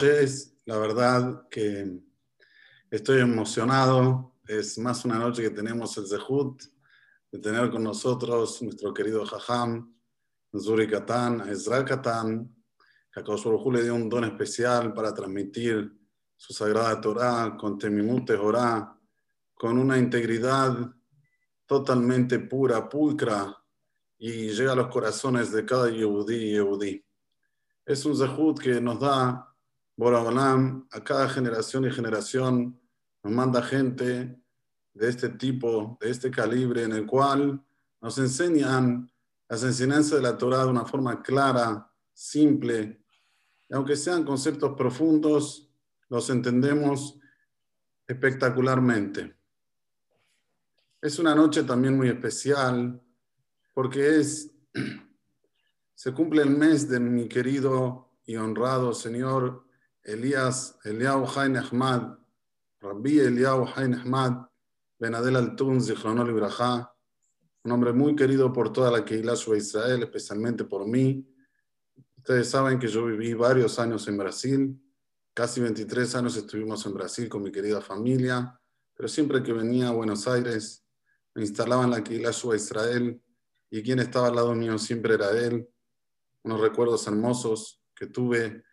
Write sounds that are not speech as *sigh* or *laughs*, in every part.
Es la verdad que estoy emocionado. Es más una noche que tenemos el Zehut de tener con nosotros nuestro querido Jajam, Zuri Katan, Ezra Katan, que a le dio un don especial para transmitir su sagrada Torah con Temimute Jorá, con una integridad totalmente pura, pulcra, y llega a los corazones de cada Yehudí y Yehudí. Es un Zehut que nos da Boraholam a cada generación y generación, nos manda gente de este tipo, de este calibre, en el cual nos enseñan las enseñanzas de la Torah de una forma clara, simple, y aunque sean conceptos profundos, los entendemos espectacularmente. Es una noche también muy especial porque es, *clears throat* se cumple el mes de mi querido y honrado señor Elías Eliyahu Hain Ahmad, Rabbi Eliyahu Hain Ahmad, Benadel Altun, Zichronol Ibrahá, un hombre muy querido por toda la Keilah de Israel, especialmente por mí. Ustedes saben que yo viví varios años en Brasil, casi 23 años estuvimos en Brasil con mi querida familia, pero siempre que venía a Buenos Aires me instalaba en la Keilah de Israel y quien estaba al lado mío siempre era él. Unos recuerdos hermosos que tuve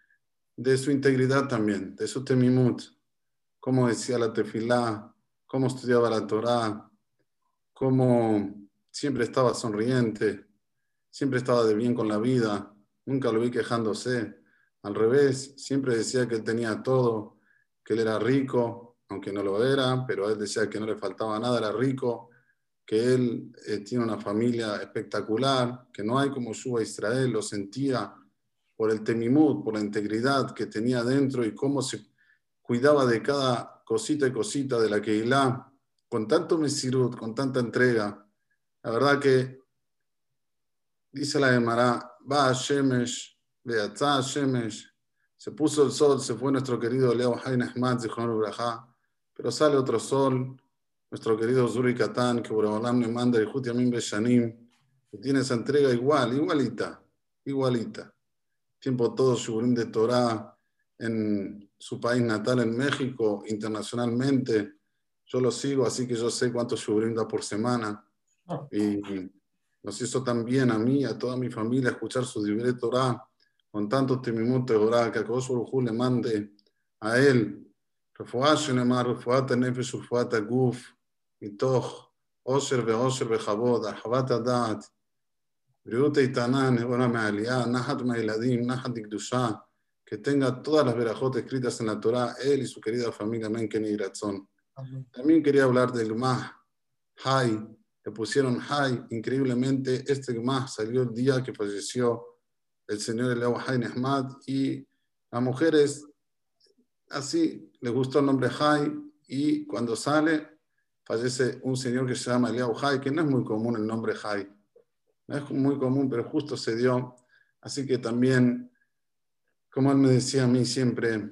de su integridad también, de su temimut, cómo decía la tefilá, cómo estudiaba la Torá, cómo siempre estaba sonriente, siempre estaba de bien con la vida, nunca lo vi quejándose. Al revés, siempre decía que él tenía todo, que él era rico, aunque no lo era, pero él decía que no le faltaba nada, era rico, que él eh, tiene una familia espectacular, que no hay como a Israel, lo sentía por el temimut, por la integridad que tenía dentro y cómo se cuidaba de cada cosita y cosita de la Keilah, con tanto mesirut, con tanta entrega. La verdad que, dice la Gemara, va a Shemesh, a Shemesh, se puso el sol, se fue nuestro querido Leo Hain Ahmad, pero sale otro sol, nuestro querido Zuri Katan, que Boraholam le manda el Yamin Beshanim, que tiene esa entrega igual, igualita, igualita Tiempo todo Shurim de Torah en su país natal en México, internacionalmente. Yo lo sigo, así que yo sé cuánto se brinda por semana. Ah. Y nos hizo también a mí, a toda mi familia, escuchar su libre Torah con tanto temimut Torah que Akadosh Baruj le mande a él. רפואה שלמה, רפואת הנפש ורפואת הגוף, מתוך עושר ועושר וכבוד, הרחבת הדעת, Beriut Eitaná, Nebora Mealiá, Nahat Mailadim, Nahat Ikdushá, que tenga todas las verajotas escritas en la Torá, él y su querida familia Menkeni Iratzón. También quería hablar del Gmah, Hay, le pusieron Hay, increíblemente este Gmah salió el día que falleció el señor Eliyahu Hay Nehmad y las mujeres así les gustó el nombre Hay y cuando sale fallece un señor que se llama Eliyahu Hay, que no es muy común el nombre Hay no es muy común, pero justo se dio, así que también como él me decía a mí siempre,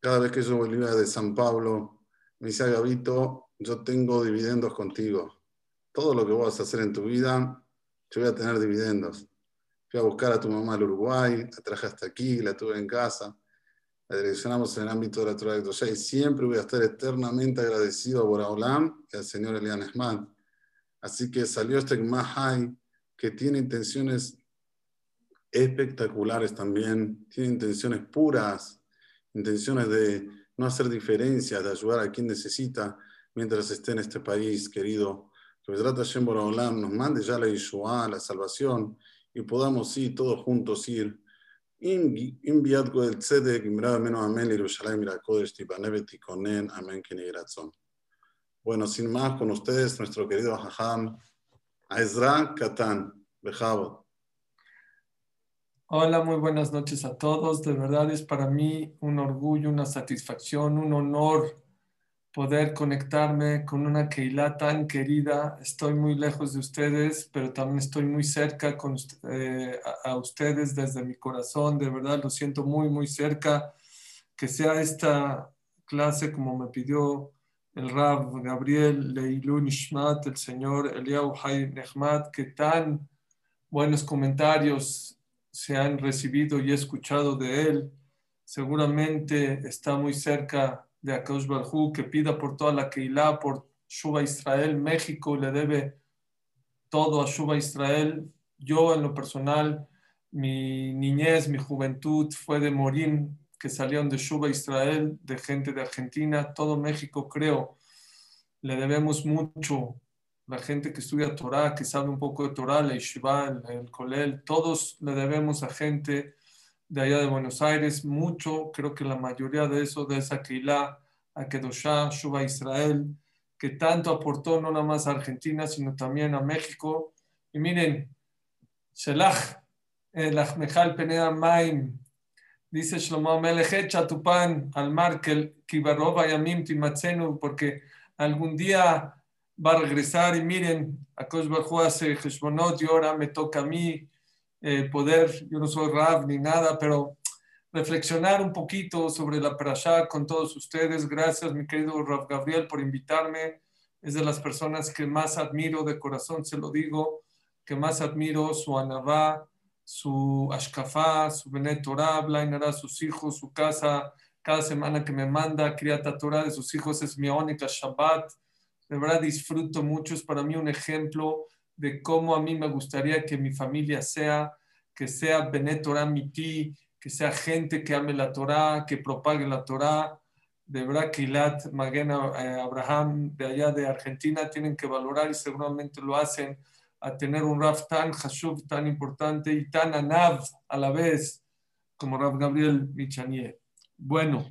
cada vez que yo volvía de San Pablo, me decía, Gabito, yo tengo dividendos contigo. Todo lo que vas a hacer en tu vida, yo voy a tener dividendos. Fui a buscar a tu mamá al Uruguay, la traje hasta aquí, la tuve en casa, la direccionamos en el ámbito de la Torah de y siempre voy a estar eternamente agradecido a Boraholam y al señor Elian Esman. Así que salió este Mahai que tiene intenciones espectaculares también, tiene intenciones puras, intenciones de no hacer diferencias, de ayudar a quien necesita mientras esté en este país, querido. Que Vedrata Hashem Olam nos mande ya la Yeshua, la salvación, y podamos ir todos juntos ir. Inviad el tzedek, imrad menos amén, Yerushalayim, irakodesh, tibanevet, tikonen, amén, kenigratzon. Bueno, sin más, con ustedes, nuestro querido Hajam, Ezra Katan, Bejabot. Hola, muy buenas noches a todos. De verdad es para mí un orgullo, una satisfacción, un honor poder conectarme con una Keilah tan querida. Estoy muy lejos de ustedes, pero también estoy muy cerca con, eh, a, ustedes desde mi corazón. De verdad lo siento muy, muy cerca. Que sea esta clase como me pidió el Rab Gabriel Leilun Ishmat, el señor Eliyahu Hay Nehmat, que tan buenos comentarios se han recibido y escuchado de él. seguramente está muy cerca de Akash Barhu, que pida por toda la Keilah, por Shuba Israel, México le debe todo a Shuba Israel. Yo en lo personal, mi niñez, mi juventud fue de Morín, que salieron de Shuba Israel, de gente de Argentina, todo México creo. Le debemos mucho. La gente que estudia Torah, que sabe un poco de Torah, la Yeshiva, el, el Kolel, todos le debemos a gente de allá de Buenos Aires, mucho, creo que la mayoría de eso, de esa Keilah, a Kedoshá, Shuba Israel, que tanto aportó no nada más a Argentina, sino también a México. Y miren, Shelach, el Ahmejal Penea Maim, dice Shlomo Amelech, Chatupan, al mar, que Kibarova Yamim Timatzenu, porque algún día va a regresar y miren, a Bajú hace Heshbonot y ahora me toca a mí eh, poder, yo no soy Rav ni nada, pero reflexionar un poquito sobre la Parashá con todos ustedes. Gracias, mi querido Rav Gabriel, por invitarme. Es de las personas que más admiro, de corazón se lo digo, que más admiro su anabá, su ashkafá, su benet Torah, Blainara, sus hijos, su casa. Cada semana que me manda Kriata Torah de sus hijos es mi única Shabbat. De verdad disfruto mucho, es para mí un ejemplo de cómo a mí me gustaría que mi familia sea, que sea Benet Torah Miti, que sea gente que ame la Torah, que propague la Torah. De verdad que Ilat, Magena, eh, Abraham, de allá de Argentina, tienen que valorar y seguramente lo hacen a tener un Raf tan Hashuv, tan importante y tan Anav a la vez, como Raf Gabriel Michanier. Bueno.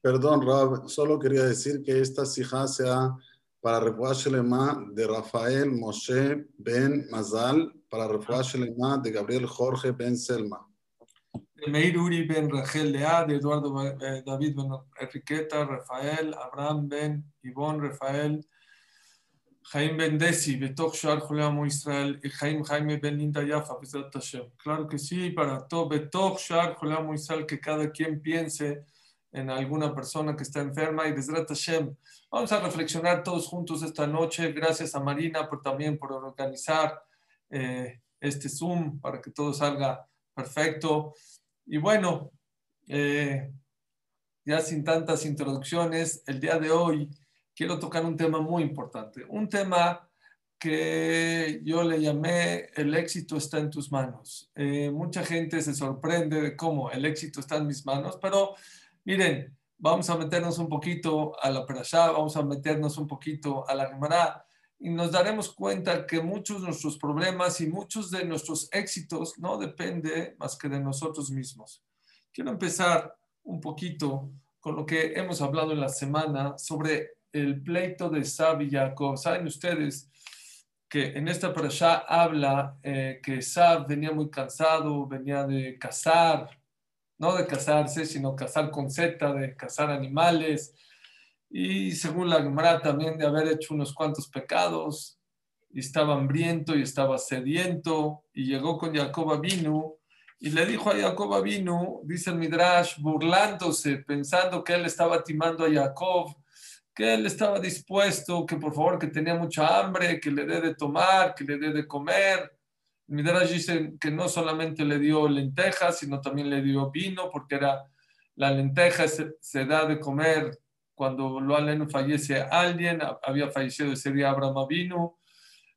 Perdón, Raf, solo quería decir que esta sija sea para Refuah Shelema de Rafael Moshe Ben Mazal, para Refuah Shelema de Gabriel Jorge Ben Selma. De Meir Uri Ben Rachel Lea, de Eduardo eh, David Ben Enriqueta, Rafael, Abraham Ben Ivón, Rafael, Jaime Ben Desi, Betok Shar Juliamo Israel, Jaime Jaime Ben Linda Yafa, Hashem. Claro que sí, para todo, Betok Shar Juliamo Israel, que cada quien piense en alguna persona que está enferma y desde Hashem. Vamos a reflexionar todos juntos esta noche. Gracias a Marina por también por organizar eh, este Zoom para que todo salga perfecto. Y bueno, eh, ya sin tantas introducciones, el día de hoy quiero tocar un tema muy importante, un tema que yo le llamé el éxito está en tus manos. Eh, mucha gente se sorprende de cómo el éxito está en mis manos, pero miren, vamos a meternos un poquito a la Perashá, vamos a meternos un poquito a la Gemara y nos daremos cuenta que muchos de nuestros problemas y muchos de nuestros éxitos no depende más que de nosotros mismos. Quiero empezar un poquito con lo que hemos hablado en la semana sobre el pleito de Sab y Jacob. Saben ustedes que en esta Perashá habla eh, que Sab venía muy cansado, venía de cazar, no de casarse, sino cazar con Z, de cazar animales, y según la Gemara también de haber hecho unos cuantos pecados, y estaba hambriento y estaba sediento, y llegó con Jacob vino y le dijo a Jacob vino dice el Midrash, burlándose, pensando que él estaba timando a Jacob, que él estaba dispuesto, que por favor, que tenía mucha hambre, que le dé de tomar, que le dé de comer, Midrash dice que no solamente le dio lentejas, sino también le dio vino, porque era la lenteja se, da de comer cuando lo aleno fallece alguien, había fallecido ese día Abraham vino.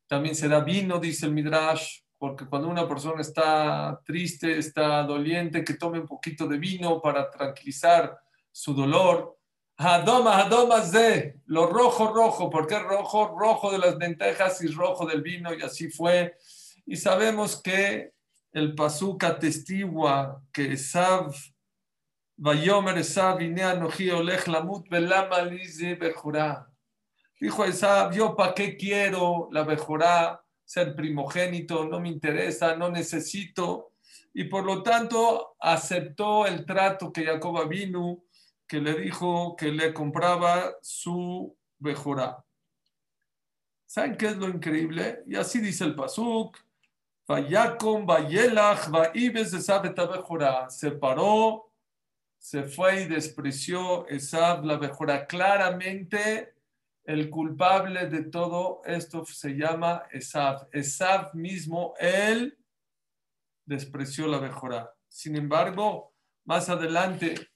También se da vino, dice el Midrash, porque cuando una persona está triste, está doliente, que tome un poquito de vino para tranquilizar su dolor. Hadoma, Hadomas de lo rojo, rojo, porque es rojo, rojo de las lentejas y rojo del vino, y así fue y sabemos que el Pasuk atestigua que Esav, Vayomer Esav, Inea Noji Olech Lamut Belama Lize Bejurá. Dijo Esav, yo para qué quiero la Bejurá, ser primogénito, no me interesa, no necesito. Y por lo tanto aceptó el trato que Jacob vino, que le dijo que le compraba su Bejurá. ¿Saben qué es lo increíble? Y así dice el Pasuk. Se paró, se fue y despreció Esab la mejora. Claramente, el culpable de todo esto se llama Esab. Esab mismo, él despreció la mejora. Sin embargo, más adelante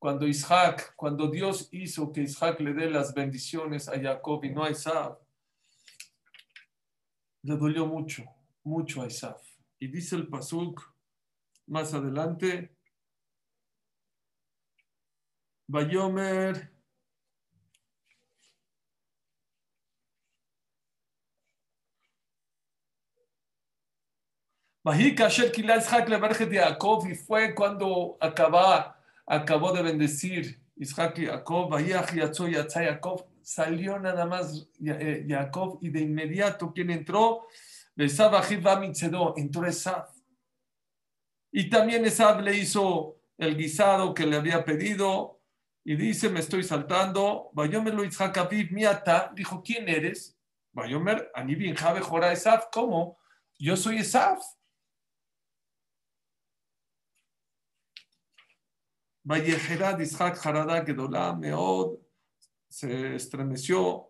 cuando Isaac, cuando Dios hizo que Isaac le dé las bendiciones a Jacob y no a Isaac, le dolió mucho, mucho a Isaac. Y dice el Pasuk más adelante, Bayomer, y fue cuando acaba, acabó de bendecir Isaac y Jacob, Jacob, salió nada más eh, Jacob y de inmediato quien entró, entró Esab. Y también Esab le hizo el guisado que le había pedido y dice, me estoy saltando, Bayomer Isaac Aviv miata, dijo, ¿quién eres? Bayomer, Anibin Jabe Jora Esab, ¿cómo? Yo soy Esab. Vallejerad Isaac Harada Gedolá Meod se estremeció.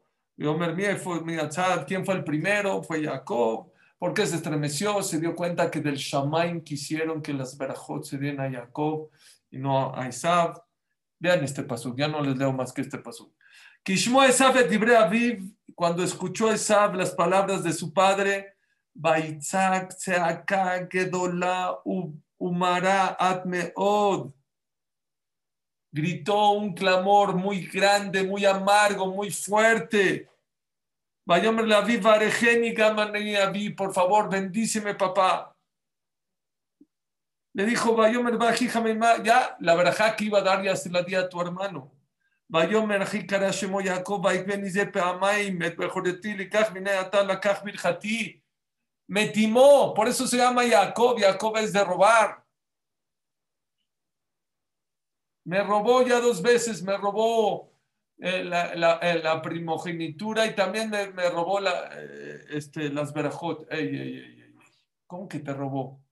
¿quién fue el primero? Fue Jacob. ¿Por qué se estremeció? Se dio cuenta que del Shamaim quisieron que las Berajot se dieran a Jacob y no a Isab. Vean este paso, ya no les leo más que este paso. Kishmo Esab et Aviv, cuando escuchó Esab las palabras de su padre, Baitzak Tseaka Gedola Umara Atmeod gritó un clamor muy grande, muy amargo, muy fuerte. Vayomer la vi vi, por favor, bendíceme, papá. Le dijo, Vayomer ya la verajá que iba a dar ya se la di a tu hermano. Vayomer karashemo Jacob, me timó, por eso se llama Jacob, Jacob es de robar. Me robó ya dos veces, me robó eh, eh, la, primogenitura y también me, robó la, eh, este, las verajot. ¿Cómo que te robó?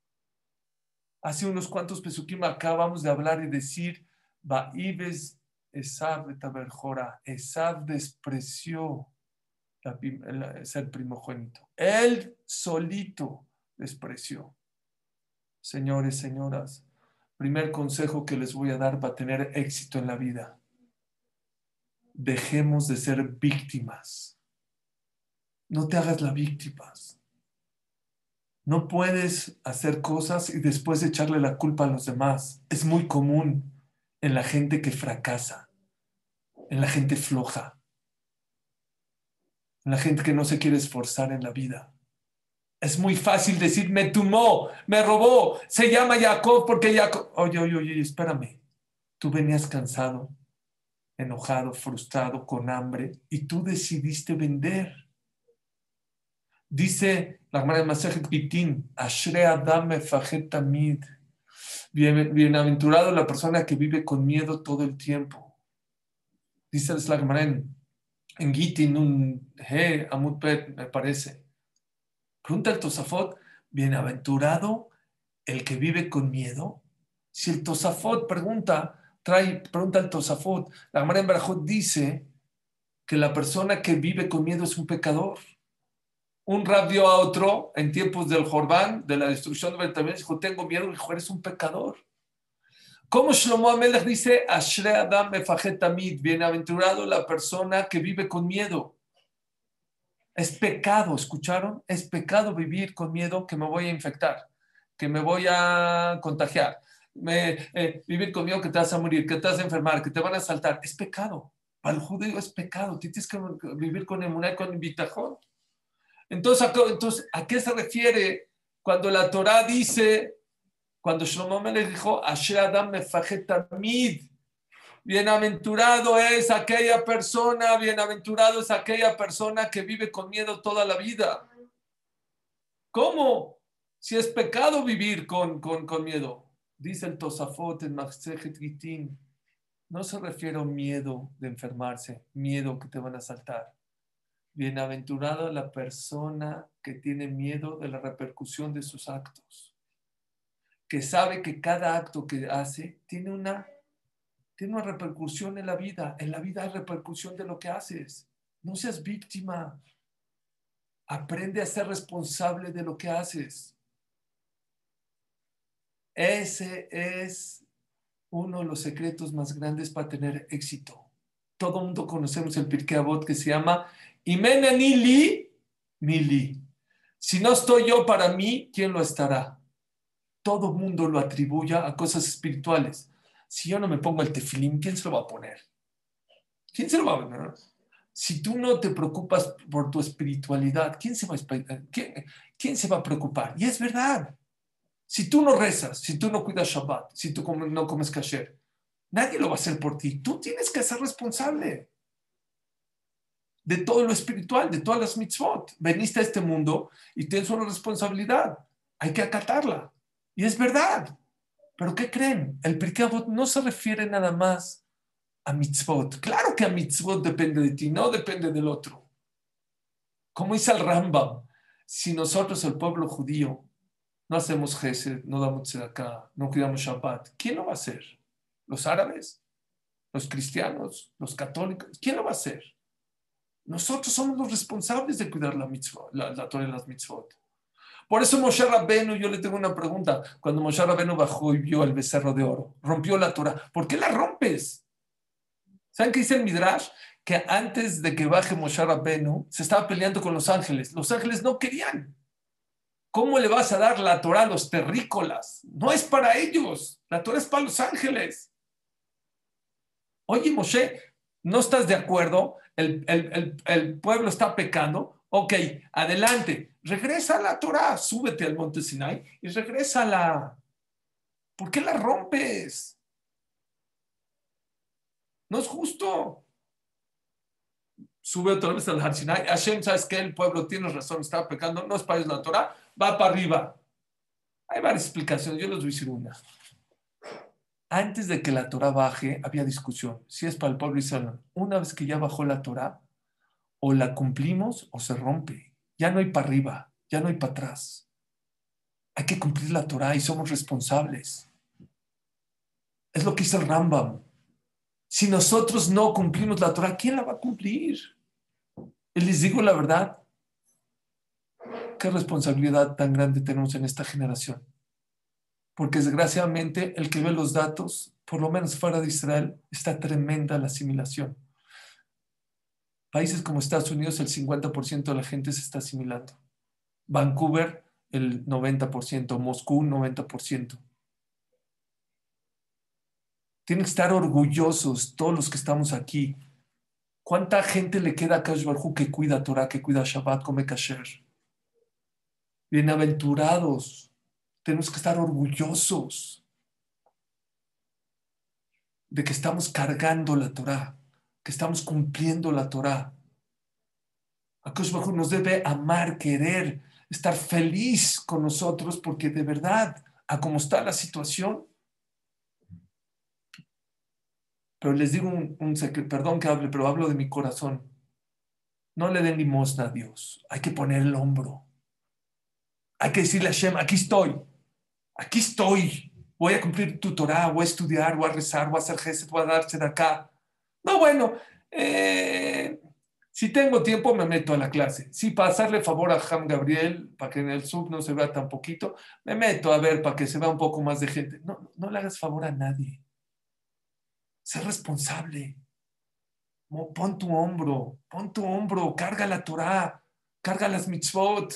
Hace unos cuantos pesukim acabamos de hablar y decir, Baibes Esav Taberjora. Esav despreció ser primogénito. Él solito despreció. Señores, señoras, Primer consejo que les voy a dar para tener éxito en la vida. Dejemos de ser víctimas. No te hagas la víctima. No puedes hacer cosas y después echarle la culpa a los demás. Es muy común en la gente que fracasa, en la gente floja, en la gente que no se quiere esforzar en la vida. Es muy fácil decir, me tumó, me robó, se llama Jacob porque Jacob... Oye, oye, oye, espérame. Tú venías cansado, enojado, frustrado, con hambre, y tú decidiste vender. Dice la hermana de Masajet Pitín, Ashre Adam Tamid. Bienaventurado la persona que vive con miedo todo el tiempo. Dice la hermana en, en Gitin, un He, Amutpet, me parece. Pregunta el Tosafot, bienaventurado el que vive con miedo. Si el Tosafot pregunta, trae, pregunta el Tosafot, la Gemara en dice que la persona que vive con miedo es un pecador. Un rab dio a otro en tiempos del Jordán, de la destrucción de Betamel, dijo, tengo miedo, hijo, eres un pecador. Como Shlomo Amelech dice, Ashre Adam bienaventurado la persona que vive con miedo. Es pecado, ¿escucharon? Es pecado vivir con miedo que me voy a infectar, que me voy a contagiar, eh, vivir con miedo que te vas a morir, que te vas a enfermar, que te van a saltar. Es pecado. Para el judío es pecado. Tienes que vivir con emuná con invitajón. Entonces, entonces, ¿a qué se refiere cuando la Torah dice, cuando Shlomo me le dijo, Asher Adam mid, Bienaventurado es aquella persona, bienaventurado es aquella persona que vive con miedo toda la vida. ¿Cómo? Si es pecado vivir con, con, miedo. Dice el Tosafot en Machsejet Gitin. No se refiere a miedo de enfermarse, miedo que te van a saltar. Bienaventurado la persona que tiene miedo de la repercusión de sus actos, que sabe que cada acto que hace tiene una tiene una repercusión en la vida. En la vida hay repercusión de lo que haces. No seas víctima. Aprende a ser responsable de lo que haces. Ese es uno de los secretos más grandes para tener éxito. Todo mundo conocemos el Pirkei Avot que se llama Imena Nili, Mili. Si no estoy yo para mí, ¿quién lo estará? Todo mundo lo atribuye a cosas espirituales. Si yo no me pongo el tefilín, ¿quién se lo va a poner? ¿Quién se lo va a poner? Si tú no te preocupas por tu espiritualidad, ¿quién se va a, quién, quién se va a preocupar? Y es verdad. Si tú no rezas, si tú no cuidas Shabbat, si tú no comes kasher, nadie lo va a hacer por ti. Tú tienes que ser responsable de todo lo espiritual, de todas las mitzvot. Veniste a este mundo y tienes una responsabilidad. Hay que acatarla. Y es verdad. Pero ¿qué creen? El Pirkei no se refiere nada más a mitzvot. Claro que a mitzvot depende de ti, no depende del otro. Como dice el Rambam, si nosotros, el pueblo judío, no hacemos gesed, no damos acá, no cuidamos Shabbat, ¿quién lo va a hacer? ¿Los árabes? ¿Los cristianos? ¿Los católicos? ¿Quién lo va a hacer? Nosotros somos los responsables de cuidar la, mitzvot, la, Torah y las mitzvot. Por eso Moshe Rabenu, yo le tengo una pregunta. Cuando Moshe Rabenu bajó y vio el becerro de oro, rompió la Torah. ¿Por qué la rompes? ¿Saben qué dice el Midrash? Que antes de que baje Moshe Rabenu, se estaba peleando con los ángeles. Los ángeles no querían. ¿Cómo le vas a dar la Torah a los terrícolas? No es para ellos. La Torah es para los ángeles. Oye, Moshe, ¿no estás de acuerdo? El, el pueblo está pecando. Ok, adelante. Regresa a la Torah. Súbete al monte Sinai y regresa la... ¿Por qué la rompes? No es justo. Sube otra vez al Har Sinai. Hashem, ¿sabes qué? El pueblo tiene razón, está pecando. No es para ellos la Torah va para arriba. Hay varias explicaciones, yo les voy a decir una. Antes de que la Torah baje, había discusión. Si es para el pueblo israelí, una vez que ya bajó la Torah, o la cumplimos o se rompe. Ya no hay para arriba, ya no hay para atrás. Hay que cumplir la Torah y somos responsables. Es lo que dice el Rambam. Si nosotros no cumplimos la Torah, ¿quién la va a cumplir? Y les digo la verdad, qué responsabilidad tan grande tenemos en esta generación. Porque desgraciadamente el que ve los datos, por lo menos fuera de Israel, está tremenda la asimilación. Países como Estados Unidos, el 50% de la gente se está asimilando. Vancouver, el 90%. Moscú, 90%. Tienen que estar orgullosos todos los que estamos aquí. ¿Cuánta gente le queda a Kash que cuida Torah, que cuida Shabbat, come kasher? Bienaventurados. Tenemos que estar orgullosos de que estamos cargando la Torah, que estamos cumpliendo la Torah. Akash nos debe amar, querer, estar feliz con nosotros porque de verdad, a cómo está la situación. Pero les digo un, un perdón que hable, pero hablo de mi corazón. No le den limosna a Dios, hay que poner el hombro. Hay que decirle a Hashem, aquí estoy, aquí estoy. Voy a cumplir tu Torah, voy a estudiar, voy a rezar, voy a hacer gestos, voy a darse de acá. No, bueno, eh, si tengo tiempo me meto a la clase. Si para hacerle favor a Ham Gabriel, para que en el sub no se vea tan poquito, me meto a ver para que se vea un poco más de gente. No, no le hagas favor a nadie. Sé responsable. Pon tu hombro, pon tu hombro, carga la Torah, carga las mitzvot.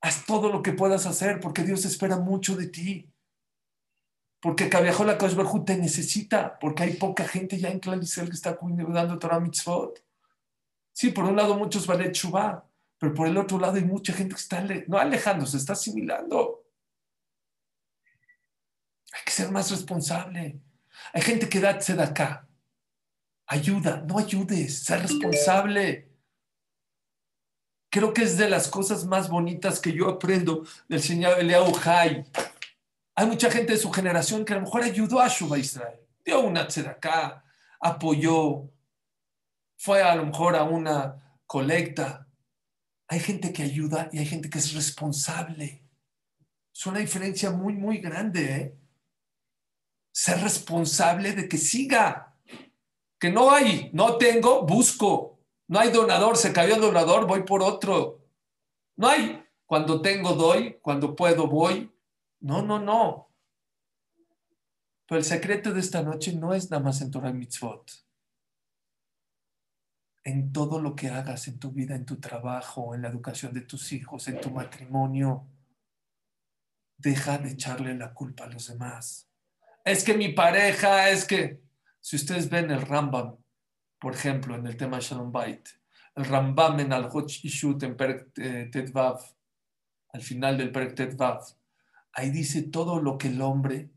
Haz todo lo que puedas hacer porque Dios espera mucho de ti. Porque Kaviajola Kashbarhu te necesita, porque hay poca gente ya en Clarisel que está cuidando Torah Mitzvot. Sí, por un lado muchos vale Chubá, pero por el otro lado hay mucha gente que está no alejándose, está asimilando. Hay que ser más responsable. Hay gente que da acá. Ayuda, no ayudes, sé responsable. Creo que es de las cosas más bonitas que yo aprendo del señor Eliahu Hay. Hay mucha gente de su generación que a lo mejor ayudó a Shuba Israel. Dio una acá, apoyó, fue a lo mejor a una colecta. Hay gente que ayuda y hay gente que es responsable. Es una diferencia muy, muy grande. ¿eh? Ser responsable de que siga. Que no hay, no tengo, busco. No hay donador, se cayó el donador, voy por otro. No hay, cuando tengo doy, cuando puedo voy. No, no, no. Pero el secreto de esta noche no es nada más en Torah Mitzvot. En todo lo que hagas en tu vida, en tu trabajo, en la educación de tus hijos, en tu matrimonio, deja de echarle la culpa a los demás. Es que mi pareja, es que, si ustedes ven el Rambam, por ejemplo, en el tema Shalom Bait, el Rambam en al Ishut en Perek eh, Tetvav, al final del Perek Tetvav, ahí dice todo lo que el hombre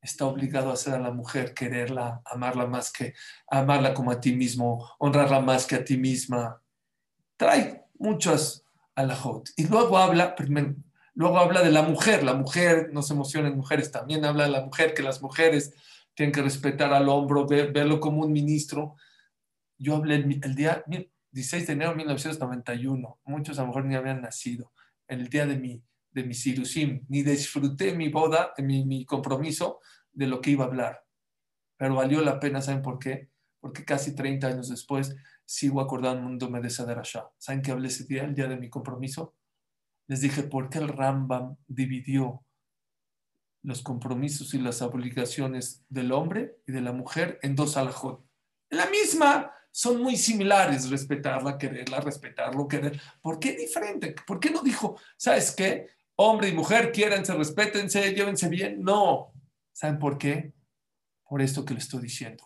está obligado a hacer a la mujer, quererla, amarla más que amarla como a ti mismo, honrarla más que a ti misma. Trae muchas alajot. Y luego habla, primero, luego habla de la mujer. La mujer, no se emocionen mujeres, también habla de la mujer, que las mujeres tienen que respetar al hombro, verlo como un ministro. Yo hablé el, día 16 de enero de 1991, muchos a lo mejor ni habían nacido, el día de mi de mi sirusim, ni disfruté mi boda, mi, mi compromiso de lo que iba a hablar. Pero valió la pena, ¿saben por qué? Porque casi 30 años después sigo acordándome de esa. ¿Saben qué hablé ese día, el día de mi compromiso? Les dije, ¿por qué el Rambam dividió los compromisos y las obligaciones del hombre y de la mujer en dos alajot? La misma, son muy similares, respetarla, quererla, respetarlo, querer. ¿Por qué diferente? ¿Por qué no dijo, sabes qué? Hombre y mujer, quiéranse, respétense, llévense bien. No. ¿Saben por qué? Por esto que le estoy diciendo.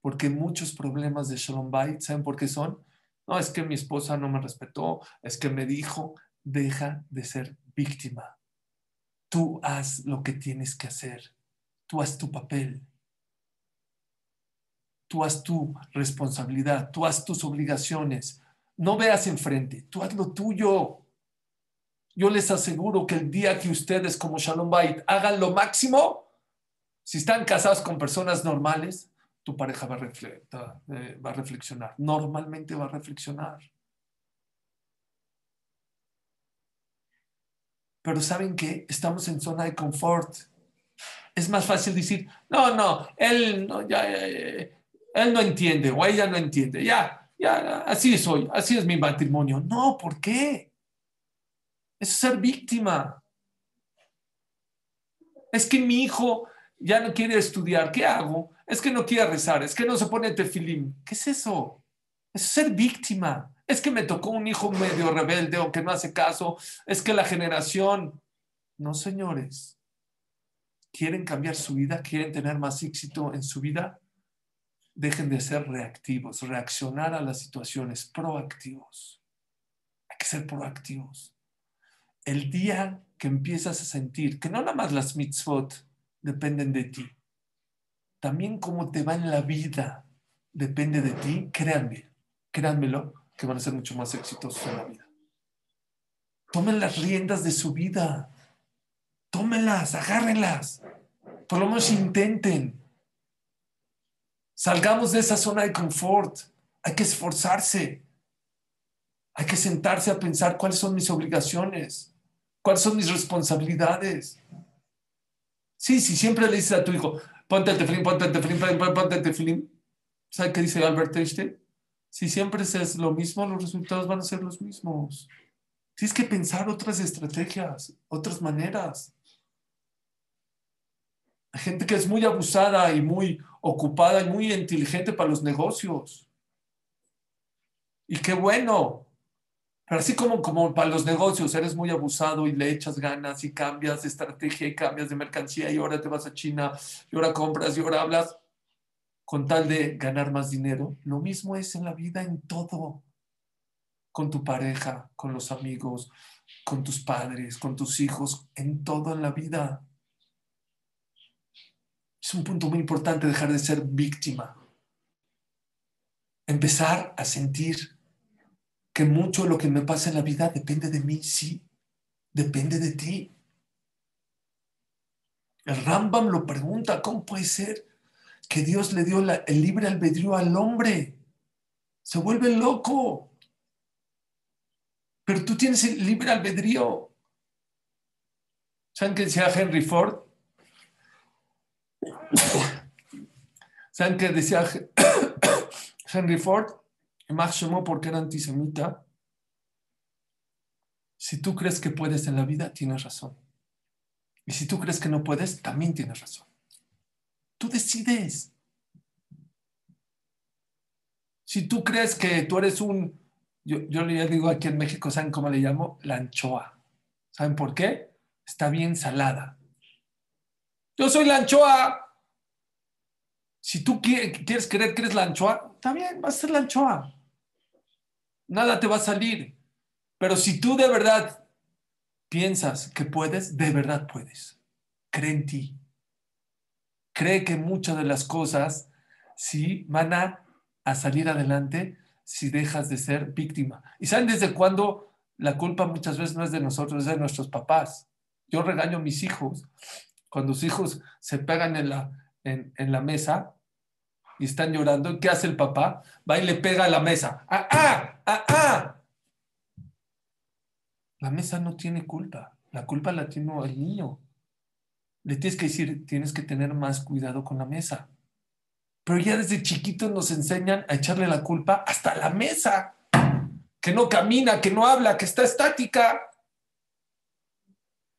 Porque muchos problemas de Shalom Bait, ¿saben por qué son? No, es que mi esposa no me respetó, es que me dijo, deja de ser víctima. Tú haz lo que tienes que hacer. Tú haz tu papel. Tú haz tu responsabilidad. Tú haz tus obligaciones. No veas enfrente. Tú haz lo tuyo. Yo les aseguro que el día que ustedes como Shalom Bait hagan lo máximo, si están casados con personas normales, tu pareja va a, eh, reflexionar. Normalmente va a reflexionar. Pero ¿saben qué? Estamos en zona de confort. Es más fácil decir, no, no, él no, ya, eh, él no entiende o ella no entiende. Ya, ya, así soy, así es mi matrimonio. No, ¿por qué? Es ser víctima. Es que mi hijo ya no quiere estudiar, ¿qué hago? Es que no quiere rezar, es que no se pone tefilim. ¿Qué es eso? Es ser víctima. Es que me tocó un hijo medio rebelde o que no hace caso. Es que la generación... No, señores. ¿Quieren cambiar su vida? ¿Quieren tener más éxito en su vida? Dejen de ser reactivos, reaccionar a las situaciones, proactivos. Hay que ser proactivos el día que empiezas a sentir que no nada más las mitzvot dependen de ti, también cómo te va en la vida depende de ti, créanme, créanmelo, que van a ser mucho más exitosos en la vida. Tomen las riendas de su vida, tómenlas, agárrenlas, por lo menos intenten. Salgamos de esa zona de confort, hay que esforzarse, hay que sentarse a pensar cuáles son mis obligaciones ¿Cuáles son mis responsabilidades? Sí, si siempre le dices a tu hijo, ponte el tefilín, ponte el tefilín, ponte el tefilín. ¿Sabe qué dice Albert Einstein? Si siempre es lo mismo, los resultados van a ser los mismos. Tienes que pensar otras estrategias, otras maneras. Hay gente que es muy abusada y muy ocupada y muy inteligente para los negocios. Y qué bueno, pero así como, como para los negocios, eres muy abusado y le echas ganas y cambias de estrategia y cambias de mercancía y ahora te vas a China y ahora compras y ahora hablas con tal de ganar más dinero. Lo mismo es en la vida, en todo. Con tu pareja, con los amigos, con tus padres, con tus hijos, en todo en la vida. Es un punto muy importante dejar de ser víctima. Empezar a sentir que mucho de lo que me pasa en la vida depende de mí, sí, depende de ti. El Rambam lo pregunta, ¿cómo puede ser que Dios le dio el libre albedrío al hombre? Se vuelve loco. Pero tú tienes el libre albedrío. ¿Saben qué decía Henry Ford? *coughs* ¿Saben qué decía *coughs* Henry Ford? Llamó porque era antisemita. Si tú crees que puedes en la vida, tienes razón. Y si tú crees que no puedes, también tienes razón. Tú decides. Si tú crees que tú eres un, yo, yo le digo aquí en México, ¿saben cómo le llamo? La anchoa. ¿Saben por qué? Está bien salada. Yo soy la anchoa. Si tú quieres creer que eres la anchoa, está bien, vas a ser la anchoa. Nada te va a salir. Pero si tú de verdad piensas que puedes, de verdad puedes. Cree en ti. Cree que muchas de las cosas sí van a, salir adelante si dejas de ser víctima. ¿Y saben desde cuándo la culpa muchas veces no es de nosotros, es de nuestros papás? Yo regaño a mis hijos cuando sus hijos se pegan en la, en, la mesa y están llorando, ¿qué hace el papá? Va y le pega a la mesa. ¡Ah, ah! ¡Ah, ah! La mesa no tiene culpa. La culpa la tiene el niño. Le tienes que decir, tienes que tener más cuidado con la mesa. Pero ya desde chiquitos nos enseñan a echarle la culpa hasta la mesa. Que no camina, que no habla, que está estática.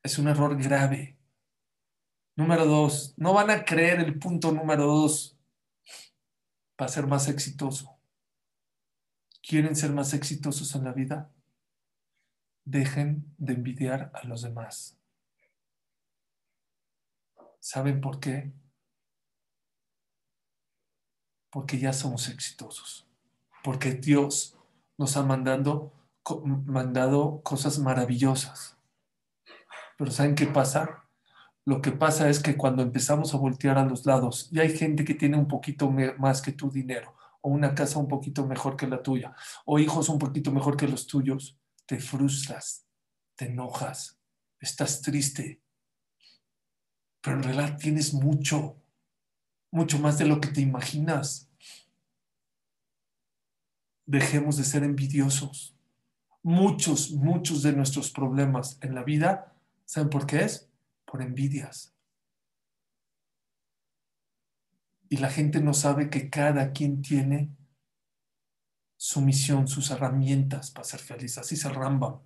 Es un error grave. Número dos, no van a creer el punto número dos para ser más exitoso. ¿Quieren ser más exitosos en la vida? Dejen de envidiar a los demás. ¿Saben por qué? Porque ya somos exitosos. Porque Dios nos ha mandado, mandado cosas maravillosas. Pero ¿saben qué pasa? Lo que pasa es que cuando empezamos a voltear a los lados y hay gente que tiene un poquito más que tu dinero, o una casa un poquito mejor que la tuya, o hijos un poquito mejor que los tuyos, te frustras, te enojas, estás triste. Pero en realidad tienes mucho, mucho más de lo que te imaginas. Dejemos de ser envidiosos. Muchos, muchos de nuestros problemas en la vida, ¿saben por qué es? Por envidias. Y la gente no sabe que cada quien tiene su misión, sus herramientas para ser feliz. Así se ramba.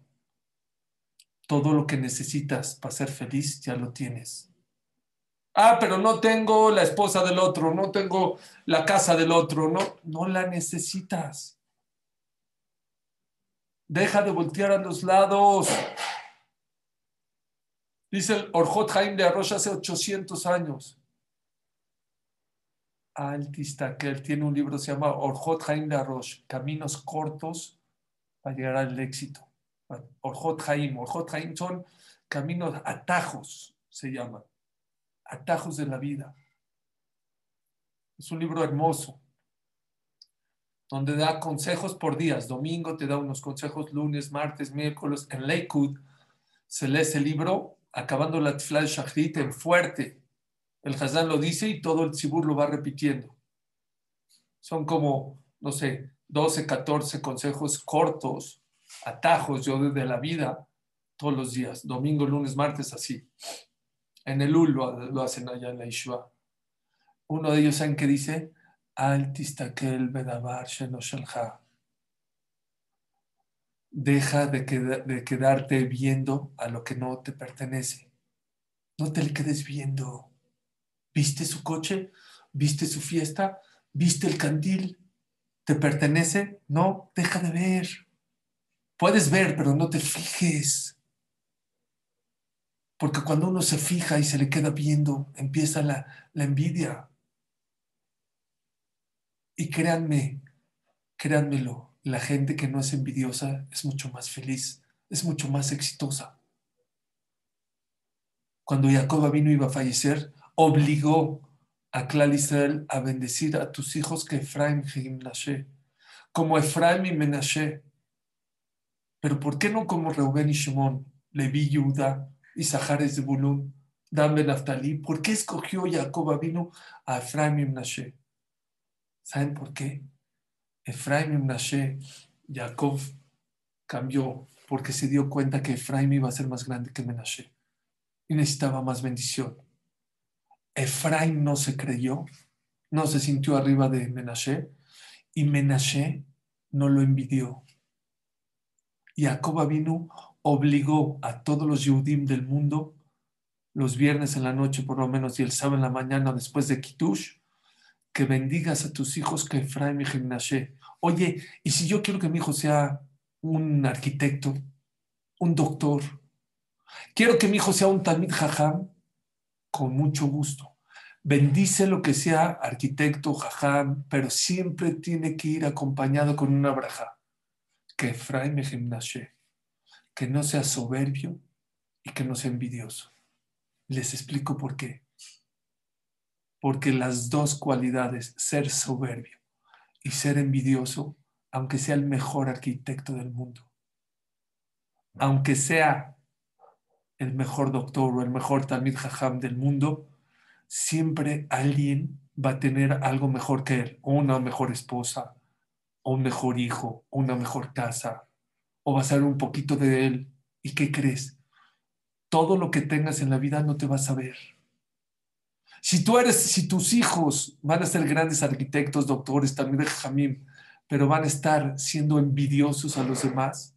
Todo lo que necesitas para ser feliz ya lo tienes. Ah, pero no tengo la esposa del otro, no tengo la casa del otro, no, no la necesitas. Deja de voltear a los lados. Dice el Orjot Haim de Arrosh hace 800 años. Altista, que él tiene un libro, se llama Orjot Haim de Arrosh, Caminos cortos para llegar al éxito. Orjot Haim, Orjot Haim son caminos, atajos, se llaman. Atajos de la vida. Es un libro hermoso, donde da consejos por días. Domingo te da unos consejos, lunes, martes, miércoles. En Lakewood se lee ese libro acabando la Tfla Shachrit en fuerte. El Hazán lo dice y todo el Tzibur lo va repitiendo. Son como, no sé, 12, 14 consejos cortos, atajos yo desde la vida, todos los días, domingo, lunes, martes, así. En el UL lo, hacen allá en la Ishua. Uno de ellos, ¿saben qué dice? Altistakel bedavar shenoshalha deja de, de quedarte viendo a lo que no te pertenece. No te le quedes viendo. ¿Viste su coche? ¿Viste su fiesta? ¿Viste el candil? ¿Te pertenece? No, deja de ver. Puedes ver, pero no te fijes. Porque cuando uno se fija y se le queda viendo, empieza la, la envidia. Y créanme, créanmelo, la gente que no es envidiosa es mucho más feliz, es mucho más exitosa. Cuando Jacob vino iba a fallecer, obligó a Clal Israel a bendecir a tus hijos que Efraim y Menashe, como Efraim y Menashe. Pero ¿por qué no como Reuben y Shimon, Levi y Judá, Isahar y Zebulun, Dan Ben ¿Por qué escogió Jacob vino a Efraim y Menashe? ¿Saben por qué? Efraim y Menashe, Jacob cambió porque se dio cuenta que Efraim iba a ser más grande que Menashe y necesitaba más bendición. Efraim no se creyó, no se sintió arriba de Menashe y Menashe no lo envidió. Jacob vino, obligó a todos los Yehudim del mundo los viernes en la noche por lo menos y el sábado en la mañana después de Kitush, que bendigas a tus hijos que Efraim y Gimnashe. Oye, ¿y si yo quiero que mi hijo sea un arquitecto, un doctor? Quiero que mi hijo sea un Talmid Jajam, con mucho gusto. Bendice lo que sea arquitecto, jajam, pero siempre tiene que ir acompañado con una braja. Que Efraim Gimnashe, que no sea soberbio y que no sea envidioso. Les explico por qué. Porque las dos cualidades, ser soberbio y ser envidioso, aunque sea el mejor arquitecto del mundo, aunque sea el mejor doctor o el mejor Talmid Jajam del mundo, siempre alguien va a tener algo mejor que él, una mejor esposa, un mejor hijo, una mejor casa, o va a ser un poquito de él. ¿Y qué crees? Todo lo que tengas en la vida no te vas a ver. Si tú eres, si tus hijos van a ser grandes arquitectos, doctores, también de Jamim, pero van a estar siendo envidiosos a los demás,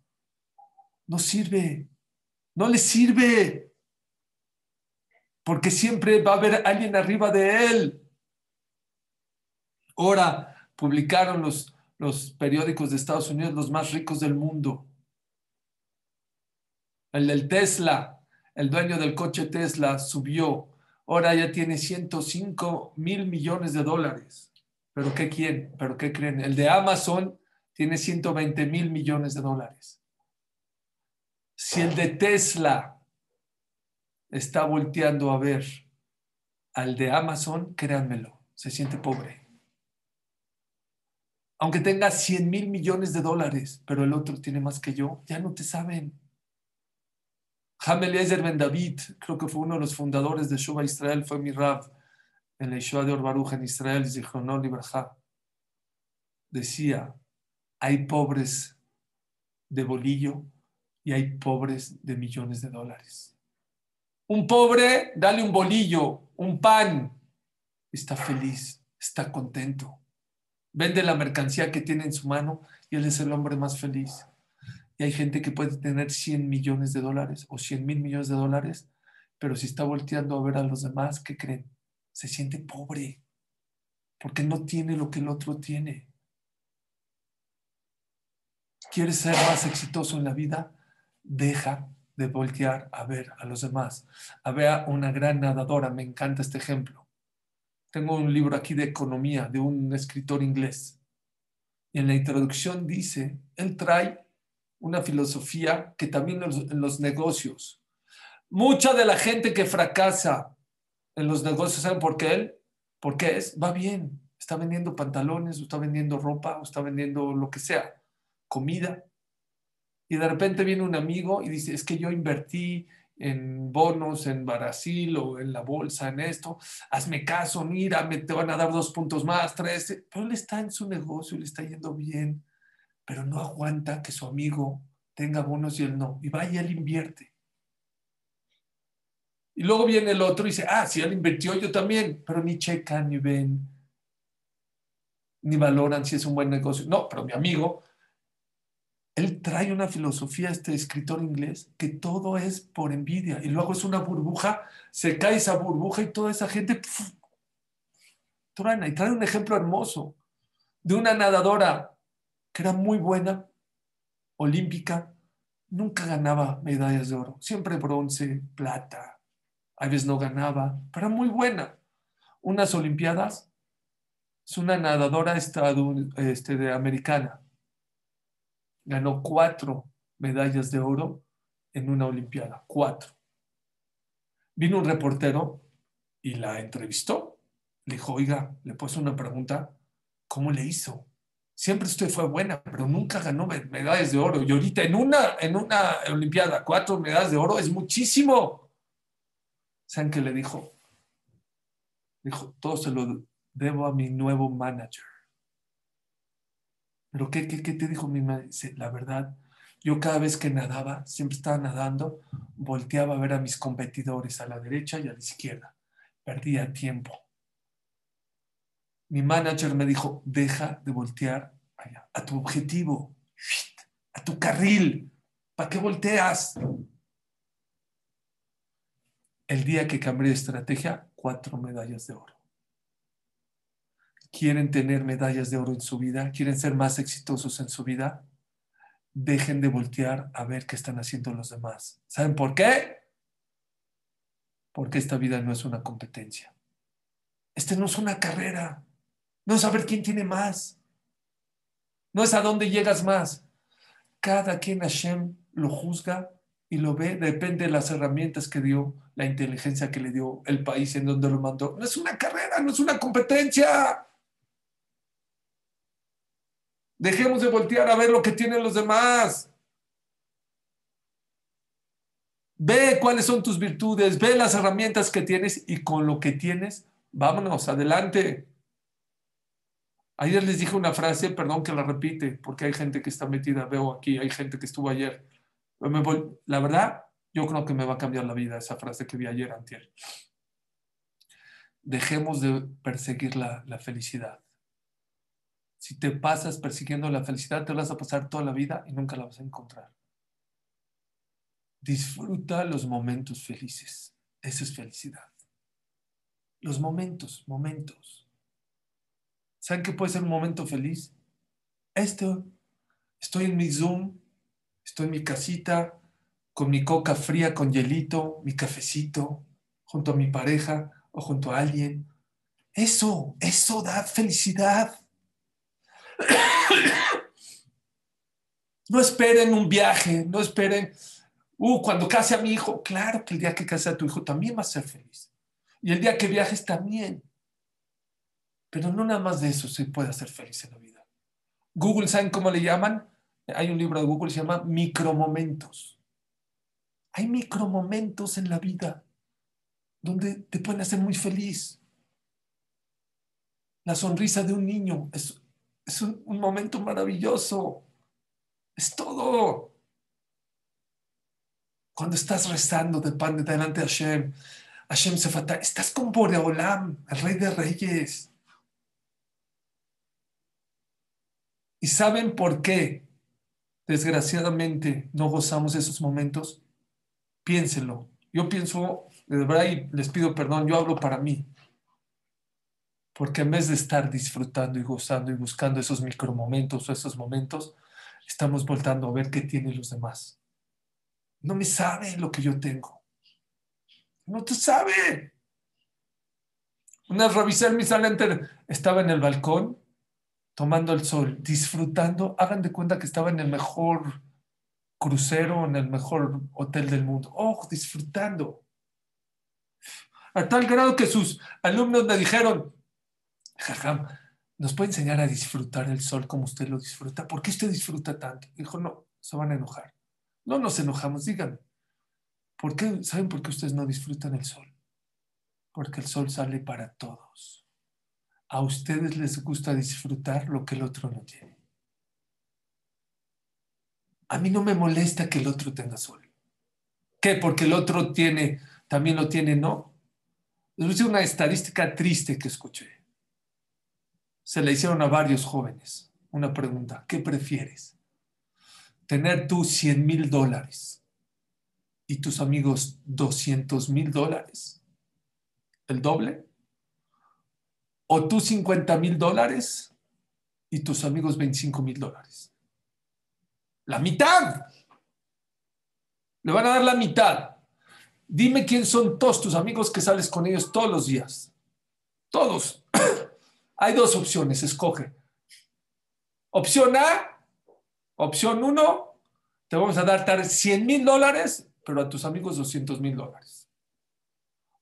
no sirve, no les sirve, porque siempre va a haber alguien arriba de él. Ahora publicaron los, los periódicos de Estados Unidos los más ricos del mundo. El del Tesla, el dueño del coche Tesla, subió ahora ya tiene 105 mil millones de dólares. ¿Pero qué quieren? ¿Pero qué creen? El de Amazon tiene 120 mil millones de dólares. Si el de Tesla está volteando a ver al de Amazon, créanmelo, se siente pobre. Aunque tenga 100 mil millones de dólares, pero el otro tiene más que yo, ya no te saben. Hamel Ben David, creo que fue uno de los fundadores de Shuba Israel, fue mi Rav en la Yeshua de Orbaruj en Israel, Zichronol Ibrahá. Decía: hay pobres de bolillo y hay pobres de millones de dólares. Un pobre, dale un bolillo, un pan, está feliz, está contento. Vende la mercancía que tiene en su mano y él es el hombre más feliz hay gente que puede tener 100 millones de dólares o 100 mil millones de dólares, pero si está volteando a ver a los demás, ¿qué creen? Se siente pobre, porque no tiene lo que el otro tiene. ¿Quieres ser más exitoso en la vida? Deja de voltear a ver a los demás. A ver a una gran nadadora, me encanta este ejemplo. Tengo un libro aquí de economía de un escritor inglés. Y en la introducción dice, él trae una filosofía que también en los, negocios. Mucha de la gente que fracasa en los negocios, ¿saben por qué él? Porque es, va bien, está vendiendo pantalones, o está vendiendo ropa, o está vendiendo lo que sea, comida. Y de repente viene un amigo y dice, es que yo invertí en bonos en Brasil o en la bolsa, en esto, hazme caso, mira, me te van a dar dos puntos más, tres, pero él está en su negocio, le está yendo bien pero no aguanta que su amigo tenga bonos y él no. Y vaya, él invierte. Y luego viene el otro y dice, ah, si él invirtió, yo también, pero ni checan, ni ven, ni valoran si es un buen negocio. No, pero mi amigo, él trae una filosofía, este escritor inglés, que todo es por envidia. Y luego es una burbuja, se cae esa burbuja y toda esa gente truena. Y trae un ejemplo hermoso de una nadadora que era muy buena, olímpica, nunca ganaba medallas de oro, siempre bronce, plata, a veces no ganaba, pero muy buena. Unas olimpiadas, es una nadadora este, americana, ganó cuatro medallas de oro en una olimpiada, cuatro. Vino un reportero y la entrevistó. Le dijo, oiga, le puso una pregunta, ¿cómo le hizo? Siempre usted fue buena, pero nunca ganó medallas de oro. Y ahorita en una, en una Olimpiada, cuatro medallas de oro es muchísimo. ¿Saben qué le dijo? Dijo, todo se lo debo a mi nuevo manager. ¿Pero qué, qué, qué te dijo mi manager? La verdad, yo cada vez que nadaba, siempre estaba nadando, volteaba a ver a mis competidores a la derecha y a la izquierda. Perdía tiempo mi manager me dijo, deja de voltear allá, a tu objetivo, a tu carril. ¿Para qué volteas? El día que cambié de estrategia, cuatro medallas de oro. ¿Quieren tener medallas de oro en su vida? ¿Quieren ser más exitosos en su vida? Dejen de voltear a ver qué están haciendo los demás. ¿Saben por qué? Porque esta vida no es una competencia. Este no es una carrera. No es saber quién tiene más. No es a dónde llegas más. Cada quien Hashem lo juzga y lo ve, depende de las herramientas que dio, la inteligencia que le dio el país en donde lo mandó. No es una carrera, no es una competencia. Dejemos de voltear a ver lo que tienen los demás. Ve cuáles son tus virtudes, ve las herramientas que tienes y con lo que tienes, vámonos, adelante. Ayer les dije una frase, perdón que la repite, porque hay gente que está metida, veo aquí, hay gente que estuvo ayer. la verdad, yo creo que me va a cambiar la vida esa frase que vi ayer antier. Dejemos de perseguir la, la felicidad. Si te pasas persiguiendo la felicidad, te vas a pasar toda la vida y nunca la vas a encontrar. Disfruta los momentos felices. Esa es felicidad. Los momentos, momentos. ¿Saben qué puede ser un momento feliz? Esto, estoy en mi Zoom, estoy en mi casita, con mi coca fría con hielito, mi cafecito, junto a mi pareja o junto a alguien. Eso, eso da felicidad. No esperen un viaje, no esperen, uh, cuando case a mi hijo, claro que el día que case a tu hijo también va a ser feliz. Y el día que viajes también. Pero no nada más de eso se puede hacer feliz en la vida. Google, ¿saben cómo le llaman? Hay un libro de Google que se llama Micromomentos. Hay micromomentos en la vida donde te pueden hacer muy feliz. La sonrisa de un niño es un, momento maravilloso. Es todo. Cuando estás rezando de pan delante de Hashem, Hashem se fata, estás con Boreolam, el rey de reyes. ¿Y saben por qué, desgraciadamente, no gozamos esos momentos? Piénsenlo. Yo pienso, de verdad, les pido perdón, yo hablo para mí. Porque en vez de estar disfrutando y gozando y buscando esos micromomentos o esos momentos, estamos voltando a ver qué tienen los demás. No me sabe lo que yo tengo. No te sabe. Una vez mi Alenter estaba en el balcón tomando el sol, disfrutando. Hagan de cuenta que estaba en el mejor crucero, en el mejor hotel del mundo. Oh, disfrutando. A tal grado que sus alumnos me dijeron, Jajam, ¿nos puede enseñar a disfrutar el sol como usted lo disfruta? ¿Por qué usted disfruta tanto? Dijo, no, se van a enojar. No nos enojamos, díganme. ¿Por qué? ¿Saben por qué ustedes no disfrutan el sol? Porque el sol sale para todos. A ustedes les gusta disfrutar lo que el otro no tiene. A mí no me molesta que el otro tenga sol. ¿Qué? Porque el otro tiene, también lo tiene, no. Les decir una estadística triste que escuché se le hicieron a varios jóvenes una pregunta, ¿qué prefieres? ¿Tener tú 100 mil dólares y tus amigos 200 mil dólares? ¿El doble? ¿O tú 50 mil dólares y tus amigos 25 mil dólares? La mitad. Le van a dar la mitad. Dime quién son todos tus amigos que sales con ellos todos los días. Todos. *clears throat* Hay dos opciones, escoge. Opción A, opción 1, te vamos a dar 100 mil dólares, pero a tus amigos 200 mil dólares.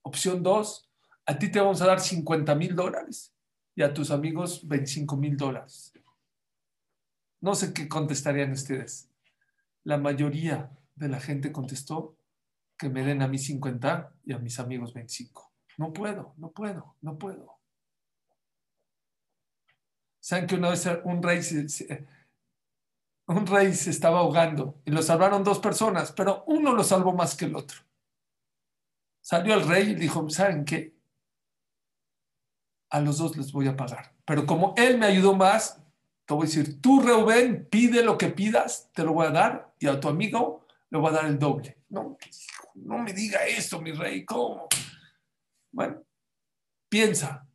Opción 2, a ti te vamos a dar 50 mil dólares y a tus amigos 25 mil dólares. No sé qué contestarían ustedes. La mayoría de la gente contestó que me den a mí 50 y a mis amigos 25. No puedo, no puedo, no puedo. ¿Saben que una vez un rey un rey se estaba ahogando y lo salvaron dos personas, pero uno lo salvó más que el otro? Salió el rey y dijo, ¿saben qué? A los dos les voy a pagar. Pero como él me ayudó más, te voy a decir, tú, Reuben, pide lo que pidas, te lo voy a dar, y a tu amigo le voy a dar el doble. No, no me diga esto, mi rey, ¿cómo? Bueno, piensa,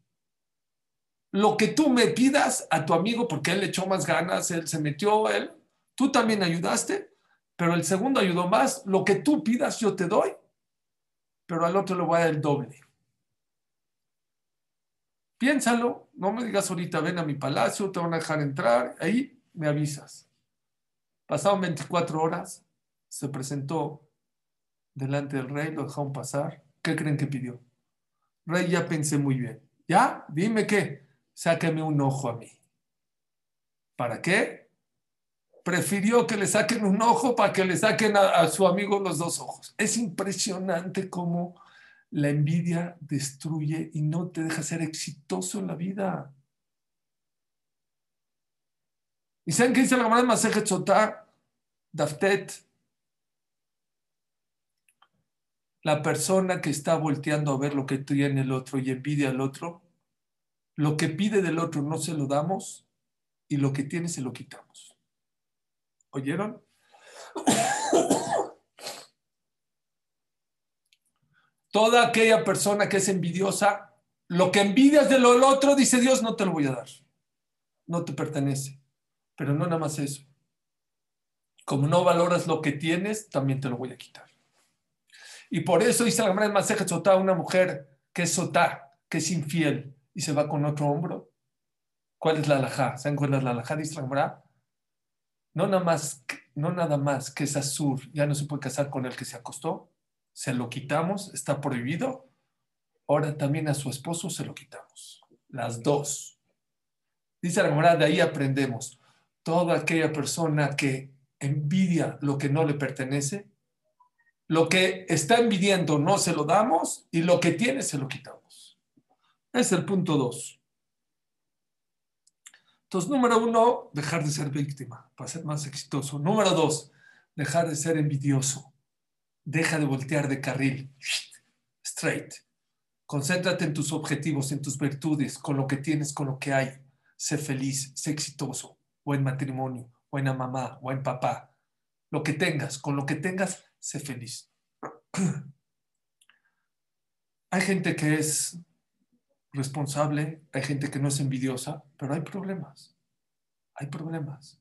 lo que tú me pidas a tu amigo, porque él le echó más ganas, él se metió, él, tú también ayudaste, pero el segundo ayudó más, lo que tú pidas yo te doy, pero al otro le voy a dar el doble. Piénsalo, no me digas ahorita, ven a mi palacio, te van a dejar entrar, ahí me avisas. Pasaron 24 horas, se presentó delante del rey, lo dejaron pasar. ¿Qué creen que pidió? Rey, ya pensé muy bien. ¿Ya? Dime qué. Sáqueme un ojo a mí. ¿Para qué? Prefirió que le saquen un ojo para que le saquen a, a su amigo los dos ojos. Es impresionante cómo la envidia destruye y no te deja ser exitoso en la vida. ¿Y saben qué dice la Gemara de Masejet Sotá? Daftet. La persona que está volteando a ver lo que tiene el otro y envidia al otro, lo que pide del otro no se lo damos y lo que tiene se lo quitamos. ¿Oyeron? Toda aquella persona que es envidiosa, lo que envidias de lo otro, dice Dios, no te lo voy a dar. No te pertenece. Pero no nada más eso. Como no valoras lo que tienes, también te lo voy a quitar. Y por eso dice la Gemara de Sotá, una mujer que es sotá, que es infiel, y se va con otro hombro. ¿Cuál es la alajá? ¿Saben cuál es la alajá? Dice la Gemara. No nada más, no nada más que es azul, ya no se puede casar con el que se acostó, se lo quitamos, está prohibido. Ahora también a su esposo se lo quitamos. Las dos. Dice la de ahí aprendemos toda aquella persona que envidia lo que no le pertenece, lo que está envidiando no se lo damos y lo que tiene se lo quitamos. Es el punto dos. Entonces, número uno, dejar de ser víctima para ser más exitoso. Número dos, dejar de ser envidioso. Deja de voltear de carril. Straight. Concéntrate en tus objetivos, en tus virtudes, con lo que tienes, con lo que hay. Sé feliz, sé exitoso buen matrimonio, buena mamá, buen papá, lo que tengas, con lo que tengas, sé feliz. *clears throat* Hay gente que es responsable, hay gente que no es envidiosa, pero hay problemas. Hay problemas.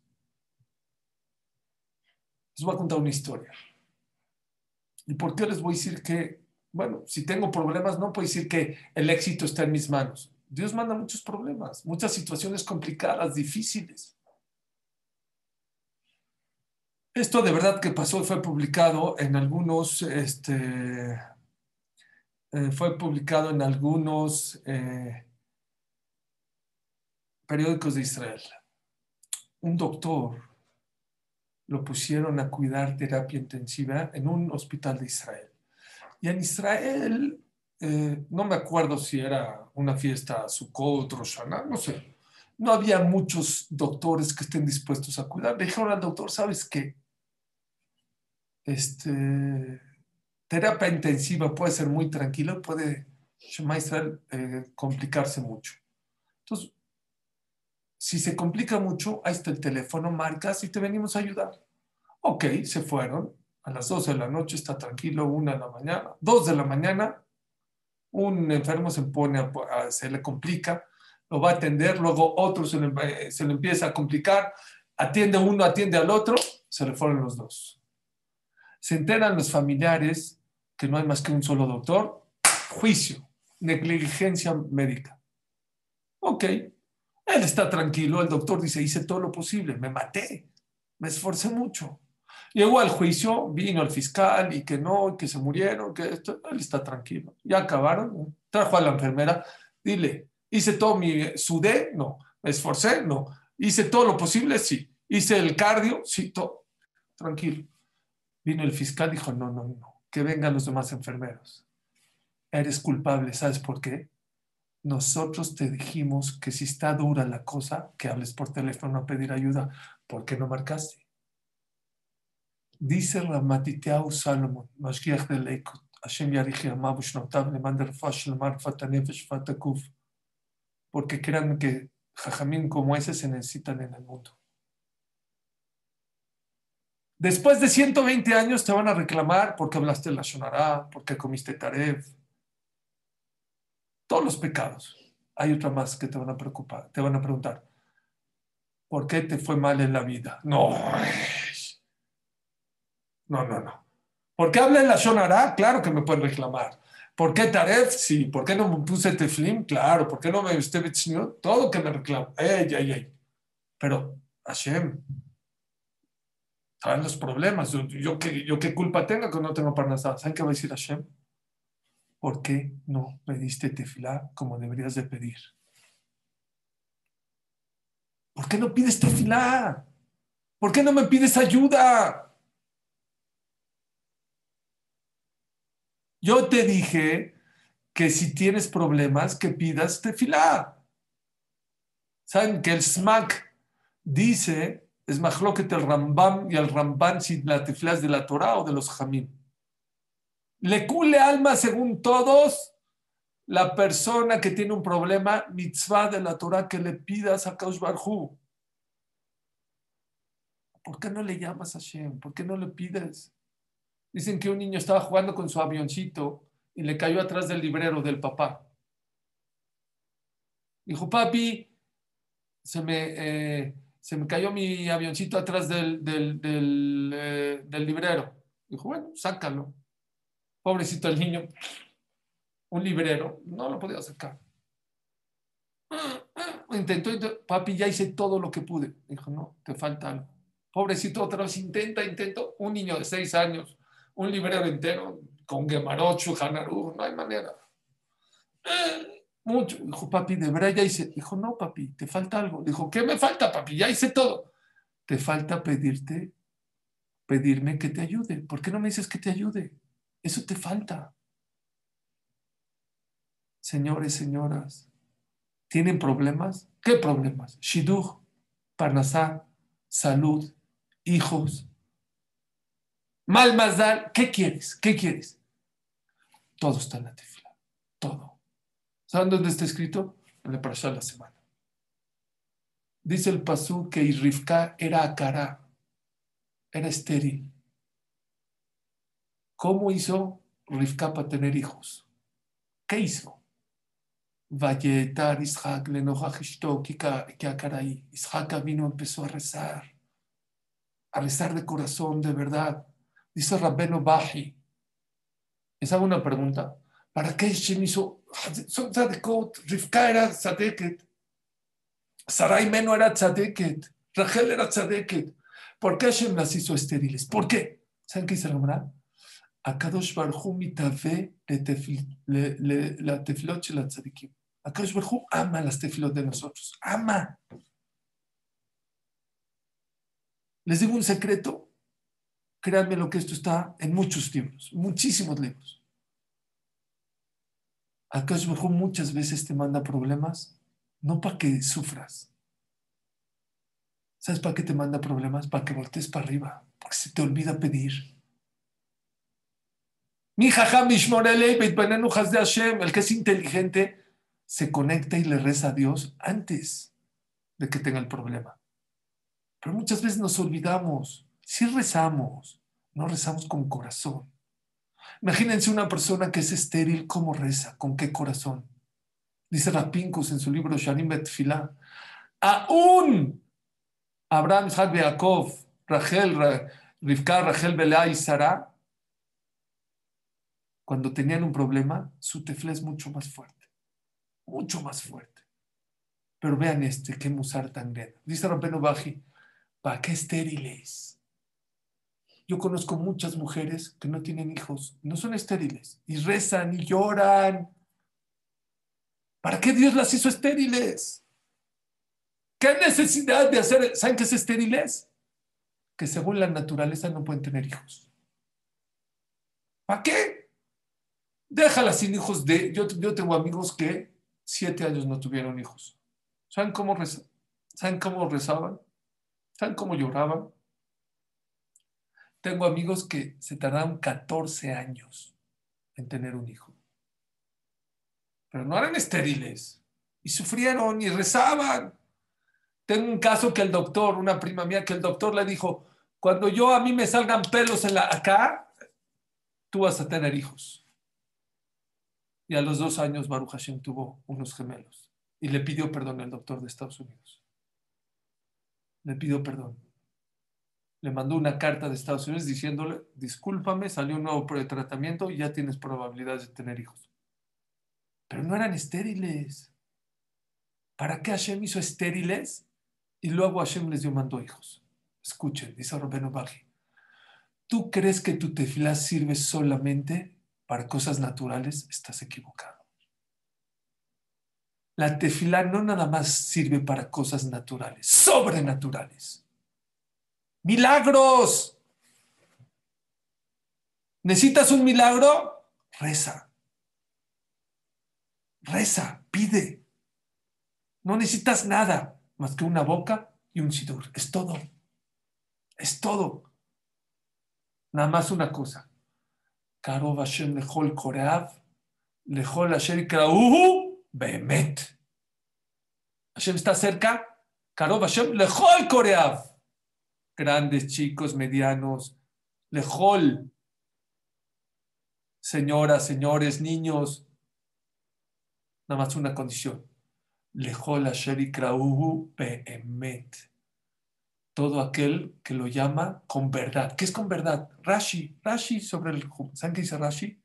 Les voy a contar una historia. ¿Y por qué les voy a decir que, bueno, si tengo problemas, no puedo decir que el éxito está en mis manos? Dios manda muchos problemas, muchas situaciones complicadas, difíciles. Esto de verdad que pasó fue publicado en algunos, este, eh, fue publicado en algunos eh, periódicos de Israel. Un doctor lo pusieron a cuidar terapia intensiva en un hospital de Israel. Y en Israel, eh, no me acuerdo si era una fiesta Sukkot, Rosh no sé. No había muchos doctores que estén dispuestos a cuidar. Le dijeron al doctor, ¿sabes qué? este, terapia intensiva puede ser muy tranquila, puede eh, complicarse mucho. Entonces, si se complica mucho, ahí está el teléfono, marcas y te venimos a ayudar. Ok, se fueron. A las 12 de la noche está tranquilo, una de la mañana, dos de la mañana, un enfermo se pone, a, se le complica, lo va a atender, luego otro se le, se le empieza a complicar, atiende uno, atiende al otro, se le fueron los dos. Se enteran los familiares que no hay más que un solo doctor, juicio, negligencia médica. Ok, él está tranquilo, el doctor dice, hice todo lo posible, me maté, me esforcé mucho. Llegó al juicio, vino el fiscal y que no, que se murieron, que esto, él está tranquilo. Ya acabaron, trajo a la enfermera, dile, hice todo mi, sudé, no, me esforcé, no, hice todo lo posible, sí, hice el cardio, sí, todo, tranquilo. Vino el fiscal dijo, no, no, no, que vengan los demás enfermeros. Eres culpable, ¿sabes por qué? Nosotros te dijimos que si está dura la cosa, que hables por teléfono a pedir ayuda. ¿Por qué no marcaste? Dice Ramatiteau Salomon, Mashgiach de Leikut, Hashem Yarich Yamabush Notav, le manda Shalmar Fatanefesh Fatakuf, porque crean que jajamín como ese se necesitan en el mundo. Después de 120 años te van a reclamar porque hablaste la Shonará, porque comiste Taref. Todos los pecados. Hay otra más que te van a preocupar, te van a preguntar. ¿Por qué te fue mal en la vida? No. No, no, no. ¿Por qué habla en la Shonará? Claro que me pueden reclamar. ¿Por qué Taref? Sí. ¿Por qué no me puse Teflim? Claro. ¿Por qué no me viste Todo que me reclama. Ey, ey, ey. Pero Hashem, ¿saben los problemas? Yo, ¿qué, yo qué culpa tengo que no tengo parnasá. ¿Saben qué va a decir Hashem? ¿Por qué no pediste tefilá como deberías de pedir? ¿Por qué no pides tefilá? ¿Por qué no me pides ayuda? Yo te dije que si tienes problemas, que pidas tefilá. ¿Saben que el smack dice, es que el Rambam y el Rambam si la tefilá de la Torah o de los Jamim? Le cule alma según todos la persona que tiene un problema, mitzvah de la Torah, que le pidas a Kaush Barhu. ¿Por qué no le llamas a Hashem? ¿Por qué no le pides? Dicen que un niño estaba jugando con su avioncito y le cayó atrás del librero del papá. Dijo, papi, se me, eh, se me cayó mi avioncito atrás del, del, del, eh, del librero. Dijo, bueno, sácalo. Pobrecito el niño, un librero, no lo podía sacar. Intentó, papi, ya hice todo lo que pude. Dijo, no, te falta algo. Pobrecito, otra vez intenta, intento. Un niño de seis años, un librero entero, con Gemarochu, Hanaru, no hay manera. Mucho. Dijo, papi, de verdad ya hice. Dijo, no, papi, te falta algo. Dijo, ¿qué me falta, papi? Ya hice todo. Te falta pedirte, pedirme que te ayude. ¿Por qué no me dices que te ayude? Eso te falta. Señores, señoras, ¿tienen problemas? ¿Qué problemas? Shidduch, Parnasá, salud, hijos. Mal. ¿qué quieres? ¿Qué quieres? Todo está en la tefila, todo. ¿Saben dónde está escrito? En la parasha de la semana. Dice el pasú que Rivka era acará, era estéril. ¿Cómo hizo Rivka para tener hijos? ¿Qué hizo? Valletar Isaac caray. Isaac vino empezó a rezar, a rezar de corazón, de verdad. Dice Rabbeno Baji. Les hago una pregunta. ¿Para qué Shem hizo? Rivka era tzadeket. Sarai Meno era tzadeket. Rachel era tzadeket. ¿Por qué Hashem las hizo estériles? ¿Por qué? ¿Saben qué dice la Akadosh Barhu mitave la tefilot de la tzadikim. Akadosh Barhu ama las tefilot de nosotros. Ama. Les digo un secreto. Créanme lo que esto está en muchos libros, muchísimos libros. Akadosh Barhu muchas veces te manda problemas, no para que sufras. ¿Sabes para qué te manda problemas? Para que voltees para arriba, porque se te olvida pedir. Mi de Hashem, el que es inteligente, se conecta y le reza a Dios antes de que tenga el problema. Pero muchas veces nos olvidamos. Si rezamos, no rezamos con corazón. Imagínense una persona que es estéril, ¿cómo reza? ¿Con qué corazón? Dice Rapinkus en su libro Shanim Betfilah. Aún Abraham, Isaac, Jacob, Rachel, Rivka, Rachel, Belá y Sara cuando tenían un problema, su tefla es mucho más fuerte, mucho más fuerte. Pero vean este, qué musar tan grande. Dice Rabbeno Baji, ¿para qué estériles? Yo conozco muchas mujeres que no tienen hijos, no son estériles, y rezan y lloran. ¿Para qué Dios las hizo estériles? ¿Qué necesidad de hacer? ¿Saben qué es estériles? Que según la naturaleza no pueden tener hijos. ¿Para qué? Déjala sin hijos de... Yo, yo tengo amigos que siete años no tuvieron hijos. ¿Saben cómo, ¿Saben cómo rezaban? ¿Saben cómo lloraban? Tengo amigos que se tardaron 14 años en tener un hijo. Pero no eran estériles. Y sufrieron y rezaban. Tengo un caso que el doctor, una prima mía, que el doctor le dijo, Cuando yo a mí me salgan pelos en la, acá, tú vas a tener hijos. Y a los dos años Baruch Hashem tuvo unos gemelos y le pidió perdón al doctor de Estados Unidos. Le pidió perdón. Le mandó una carta de Estados Unidos diciéndole, discúlpame, salió un nuevo tratamiento y ya tienes probabilidades de tener hijos. Pero no eran estériles. ¿Para qué Hashem hizo estériles? Y luego Hashem les dio mandó hijos. Escuchen, dice Robeno Baji. ¿Tú crees que tu tefilá sirve solamente para cosas naturales? Estás equivocado. La tefilá no nada más sirve para cosas naturales, sobrenaturales. Milagros. ¿Necesitas un milagro? Reza. Reza, pide. No necesitas nada más que una boca y un sidur. Es todo. Es todo. Nada más una cosa. Karov Hashem lejol koreav, lejol Hashem krauhu, behemet. Hashem está cerca. Karov Hashem lejol koreav. Grandes, chicos, medianos. Lejol. Señoras, señores, niños. Nada más una condición. Lejol Hashem krauhu, behemet todo aquel que lo llama con verdad. ¿Qué es con verdad? Rashi, Rashi sobre el... ¿Saben qué dice Rashi?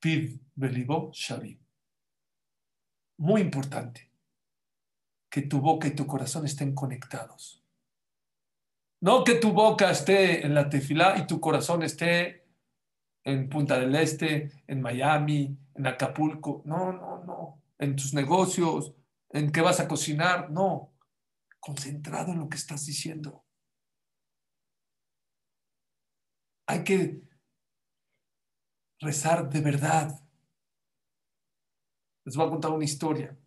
Piv belibo shavi. Muy importante que tu boca y tu corazón estén conectados. No que tu boca esté en la tefilá y tu corazón esté en Punta del Este, en Miami, en Acapulco. No, no, no. En tus negocios, en qué vas a cocinar. No concentrado en lo que estás diciendo. Hay que rezar de verdad. Les voy a contar una historia.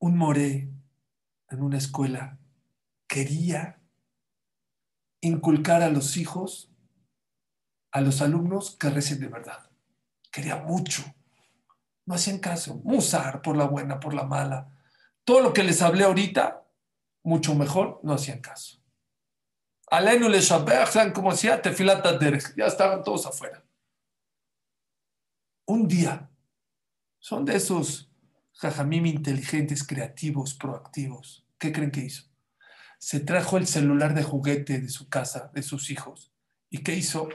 Un moré en una escuela quería inculcar a los hijos, a los alumnos que recen de verdad. Quería mucho. No hacían caso. Musar por la buena, por la mala. Todo lo que les hablé ahorita, mucho mejor, no hacían caso. Alenu le ¿saben cómo hacía? Tefilata. Ya estaban todos afuera. Un día, son de esos jajamim inteligentes, creativos, proactivos. ¿Qué creen que hizo? Se trajo el celular de juguete de su casa, de sus hijos. ¿Y qué hizo?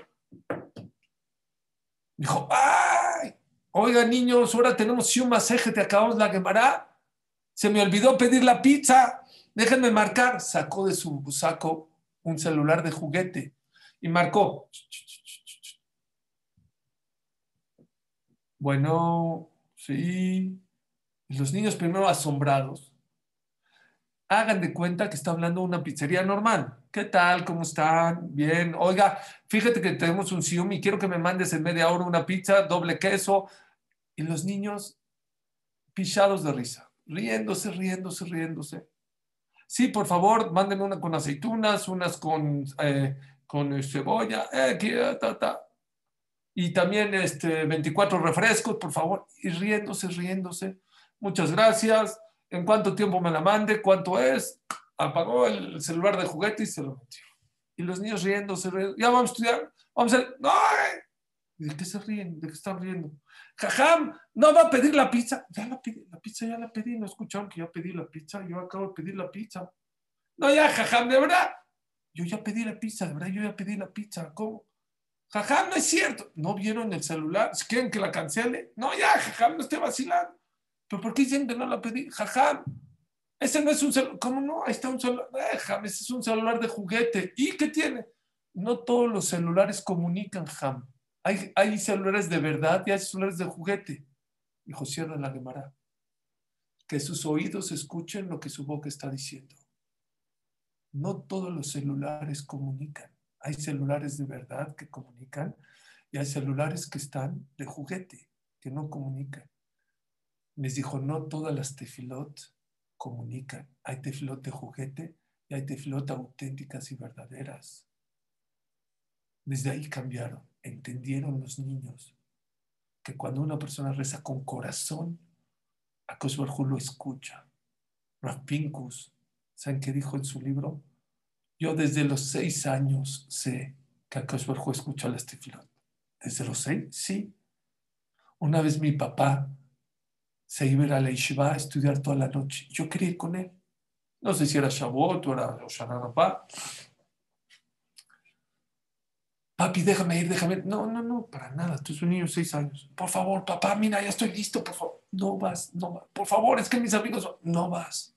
Dijo, ¡ay! Oiga, niños, ahora tenemos masaje, te acabamos la quemará. Se me olvidó pedir la pizza. Déjenme marcar. Sacó de su saco un celular de juguete y marcó. Bueno, sí. Los niños primero asombrados. Hagan de cuenta que está hablando una pizzería normal. ¿Qué tal? ¿Cómo están? Bien. Oiga, fíjate que tenemos un Xiaomi quiero que me mandes en media hora una pizza, doble queso. Y los niños pichados de risa, riéndose, riéndose, riéndose. Sí, por favor, mándenme una con aceitunas, unas con, eh, con cebolla, eh, ta, y también este, 24 refrescos, por favor, y riéndose, riéndose. Muchas gracias. ¿En cuánto tiempo me la mande? ¿Cuánto es? Apagó el celular de juguete y se lo metió. Y los niños riendo, se ríen. Ya vamos a estudiar. Vamos a. ¡No! ¿De qué se ríen? ¿De qué están riendo? Jajam, no va a pedir la pizza. Ya la pedí, la pizza ya la pedí. No escucharon que ya pedí la pizza. Yo acabo de pedir la pizza. No, ya, jajam, de verdad. Yo ya pedí la pizza, de verdad, yo ya pedí la pizza. ¿Cómo? Jajam, no es cierto. ¿No vieron el celular? ¿Quieren que la cancele? No, ya, jajam, no esté vacilando. ¿Pero por qué dicen que no la pedí? Jajam, ese no es un celular. ¿Cómo no? Ahí está un celular. Déjame, ese es un celular de juguete. ¿Y qué tiene? No todos los celulares comunican, Jam. Hay, hay celulares de verdad y hay celulares de juguete. Dijo, cierra la Gemara. Que sus oídos escuchen lo que su boca está diciendo. No todos los celulares comunican. Hay celulares de verdad que comunican y hay celulares que están de juguete, que no comunican. Les dijo, no todas las tefilot comunican. Hay tefilot de juguete y hay tefilot auténticas y verdaderas. Desde ahí cambiaron, entendieron los niños que cuando una persona reza con corazón, a Barjú lo escucha. Rav ¿Saben qué dijo en su libro? Yo desde los seis años sé que Akash Barjo escucha las tefilot. ¿Desde los seis? Sí. Una vez mi papá se iba a ir a la yeshiva a estudiar toda la noche. Yo quería ir con él. No sé si era Shavuot o era Oshana Rabá. Papi, déjame ir, déjame ir. No, no, no, para nada. Tú eres un niño de seis años. Por favor, papá, mira, ya estoy listo, por favor. No vas, no vas. Por favor, es que mis amigos, no vas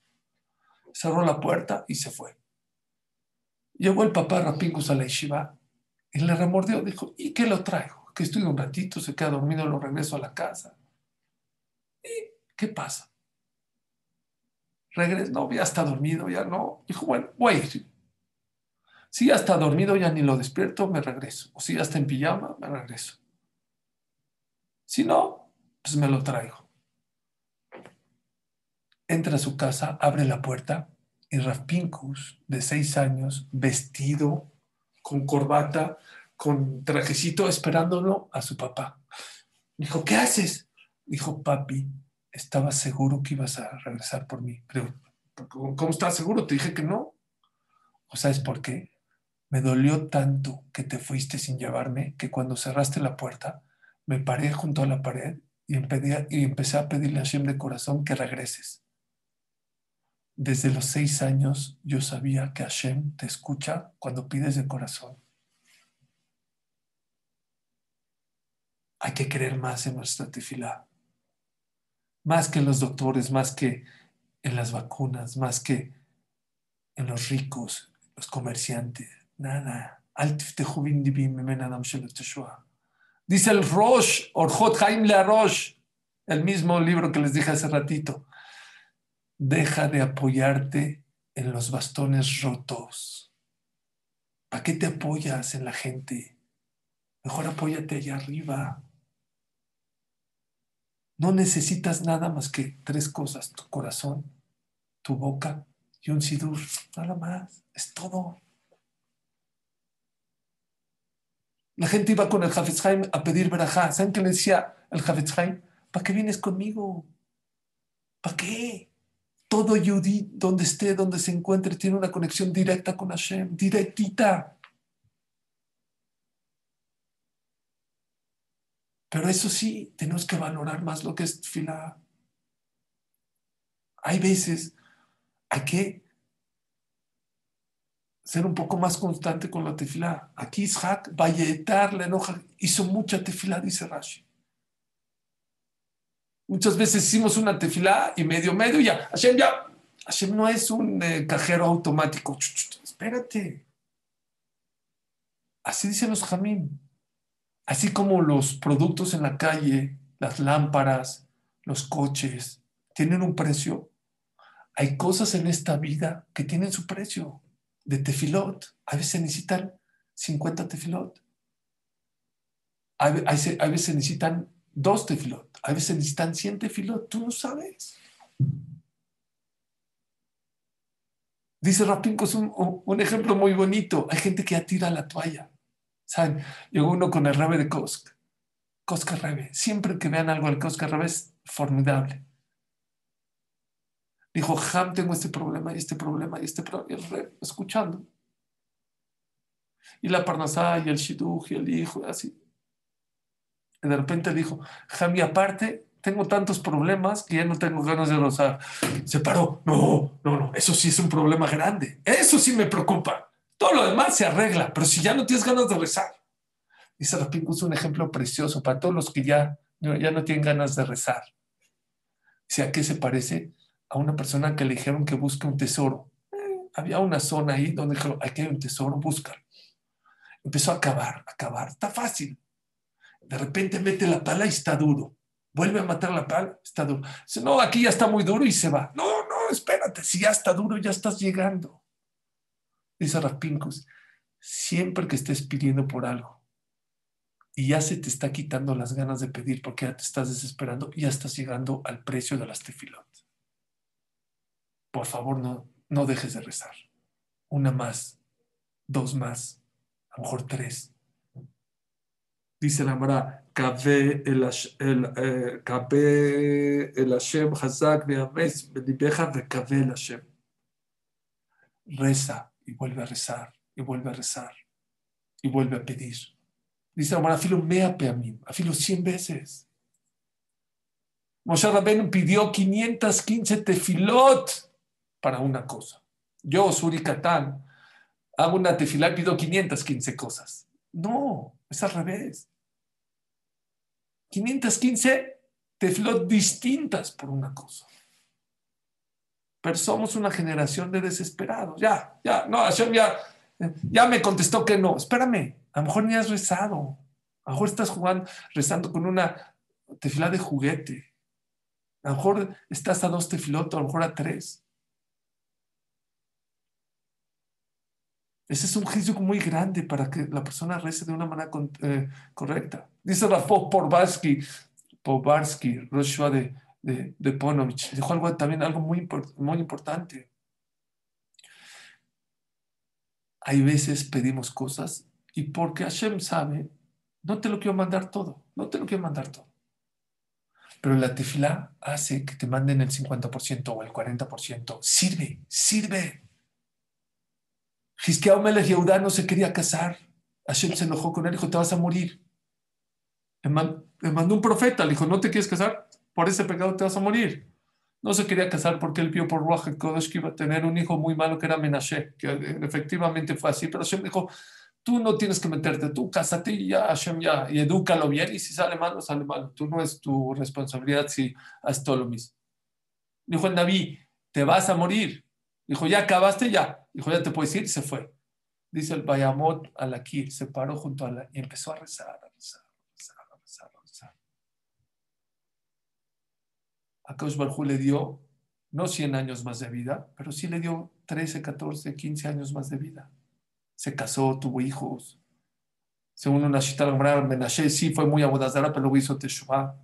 cerró la puerta y se fue. Llegó el papá Rapingus a la yeshiva y le remordió. Dijo, ¿y qué lo traigo? Que estuve un ratito, se queda dormido, lo regreso a la casa. ¿Y qué pasa? Regreso, no, ya está dormido, ya no. Dijo, bueno, voy a ir. Si ya está dormido, ya ni lo despierto, me regreso. O si ya está en pijama, me regreso. Si no, pues me lo traigo entra a su casa, abre la puerta y Rafpinkus, de seis años, vestido, con corbata, con trajecito, esperándolo a su papá. Dijo, ¿qué haces? Dijo, papi, estaba seguro que ibas a regresar por mí. Pero, ¿cómo estás seguro? Te dije que no. ¿O sabes por qué? Me dolió tanto que te fuiste sin llevarme que cuando cerraste la puerta, me paré junto a la pared y, y empecé a pedirle a Hashem de corazón que regreses desde los seis años yo sabía que Hashem te escucha cuando pides de corazón. Hay que creer más en nuestra tefilá. Más que en los doctores, más que en las vacunas, más que en los ricos, los comerciantes. Nada. Dice el Rosh, Orjot Haim Le Rosh, el mismo libro que les dije hace ratito deja de apoyarte en los bastones rotos. ¿Para qué te apoyas en la gente? Mejor apóyate allá arriba. No necesitas nada más que tres cosas, tu corazón, tu boca y un sidur, nada más, es todo. La gente iba con el Hafez a pedir verajá. ¿Saben qué le decía el Hafez ¿Para qué vienes conmigo? ¿Para qué? Todo Yudí, donde esté, donde se encuentre, tiene una conexión directa con Hashem, directita. Pero eso sí, tenemos que valorar más lo que es fila. Hay veces, hay que ser un poco más constante con la tefilá. Aquí Ishak, Valletar, la enoja, hizo mucha tefilá, dice Rashi. Muchas veces hicimos una tefilá y medio, medio, ya. Hashem ya. Hashem no es un eh, cajero automático. espérate. Así dicen los jamín. Así como los productos en la calle, las lámparas, los coches, tienen un precio. Hay cosas en esta vida que tienen su precio. De tefilot. A veces necesitan 50 tefilot. A veces necesitan dos tefilot, a veces necesitan 100 tefilot, tú no sabes. Dice Rapinko, es un, ejemplo muy bonito. Hay gente que ya tira la toalla. ¿Saben? Llegó uno con el rebe de Kosk. Kosk rebe. Siempre que vean algo del Kosk rebe es formidable. Dijo, Ham, tengo este problema y este problema y este problema. Y el rebe, escuchando. Y la parnasá y el shidduch y el hijo, así. Y de repente dijo, Jami, aparte, tengo tantos problemas que ya no tengo ganas de rozar. Se paró. No, no, no, eso sí es un problema grande. Eso sí me preocupa. Todo lo demás se arregla, pero si ya no tienes ganas de rezar. Dice Rapín puso un ejemplo precioso para todos los que ya, ya no tienen ganas de rezar. Dice, ¿a qué se parece? A una persona que le dijeron que busque un tesoro. Eh, había una zona ahí donde dijeron, aquí hay un tesoro, búscalo. Empezó a acabar, a acabar. Está fácil. De repente mete la pala y está duro. Vuelve a matar la pala, está duro. Dice, no, aquí ya está muy duro y se va. No, no, espérate, si ya está duro, ya estás llegando. Dice Rapincus, siempre que estés pidiendo por algo y ya se te está quitando las ganas de pedir porque ya te estás desesperando, ya estás llegando al precio de las tefilot. Por favor, no, no dejes de rezar. Una más, dos más, a lo mejor tres dice la Mara, el, el, eh, el Hashem Hazak Beames Bedibeja Kabe el Hashem. reza y vuelve a rezar y vuelve a rezar y vuelve a pedir. Dice Ramón, afilo mea mí, afilo 100 veces. Moshe Rabbeinu pidió 515 tefilot para una cosa. Yo, Suri Katán, hago una tefilá y pido 515 cosas. No, es al revés. 515 tefilot distintas por una cosa. Pero somos una generación de desesperados. Ya, ya, no, ya, ya me contestó que no. Espérame, a lo mejor ni has rezado. A lo mejor estás jugando, rezando con una tefilá de juguete. A lo mejor estás a dos tefilotos, a lo mejor a tres. Ese es un juicio muy grande para que la persona rece de una manera eh, correcta. Dice Rafo Porbarsky, Pobarsky, Roshua de, de, de, Ponovich, dijo algo también algo muy, muy importante. Hay veces pedimos cosas y porque Hashem sabe, no te lo quiero mandar todo, no te lo quiero mandar todo. Pero la tefilá hace que te manden el 50% o el 40%. Sirve, sirve. Gisqueau Melech Yehudá no se quería casar. Hashem se enojó con él, dijo, te vas a morir. Le, mandó un profeta, le dijo, ¿no te quieres casar? Por ese pecado te vas a morir. No se quería casar porque él vio por Ruach Kodesh que iba a tener un hijo muy malo que era Menashe, que efectivamente fue así. Pero Hashem dijo, tú no tienes que meterte, tú cásate y ya, Hashem ya, y edúcalo bien, y si sale malo, sale malo. Tú no es tu responsabilidad si haces todo lo mismo. Dijo el Naví, te vas a morir. Dijo, ya acabaste, ya. Dijo, ya te puedes ir, se fue. Dice el Bayamot Alakir, se paró junto a la y empezó a rezar, a rezar, a rezar, a rezar, a rezar. A Kaush Barjú le dio no 100 años más de vida, pero sí le dio 13, 14, 15 años más de vida. Se casó, tuvo hijos. Según una cita Menashe sí fue muy abodazara, pero luego hizo Teshuvah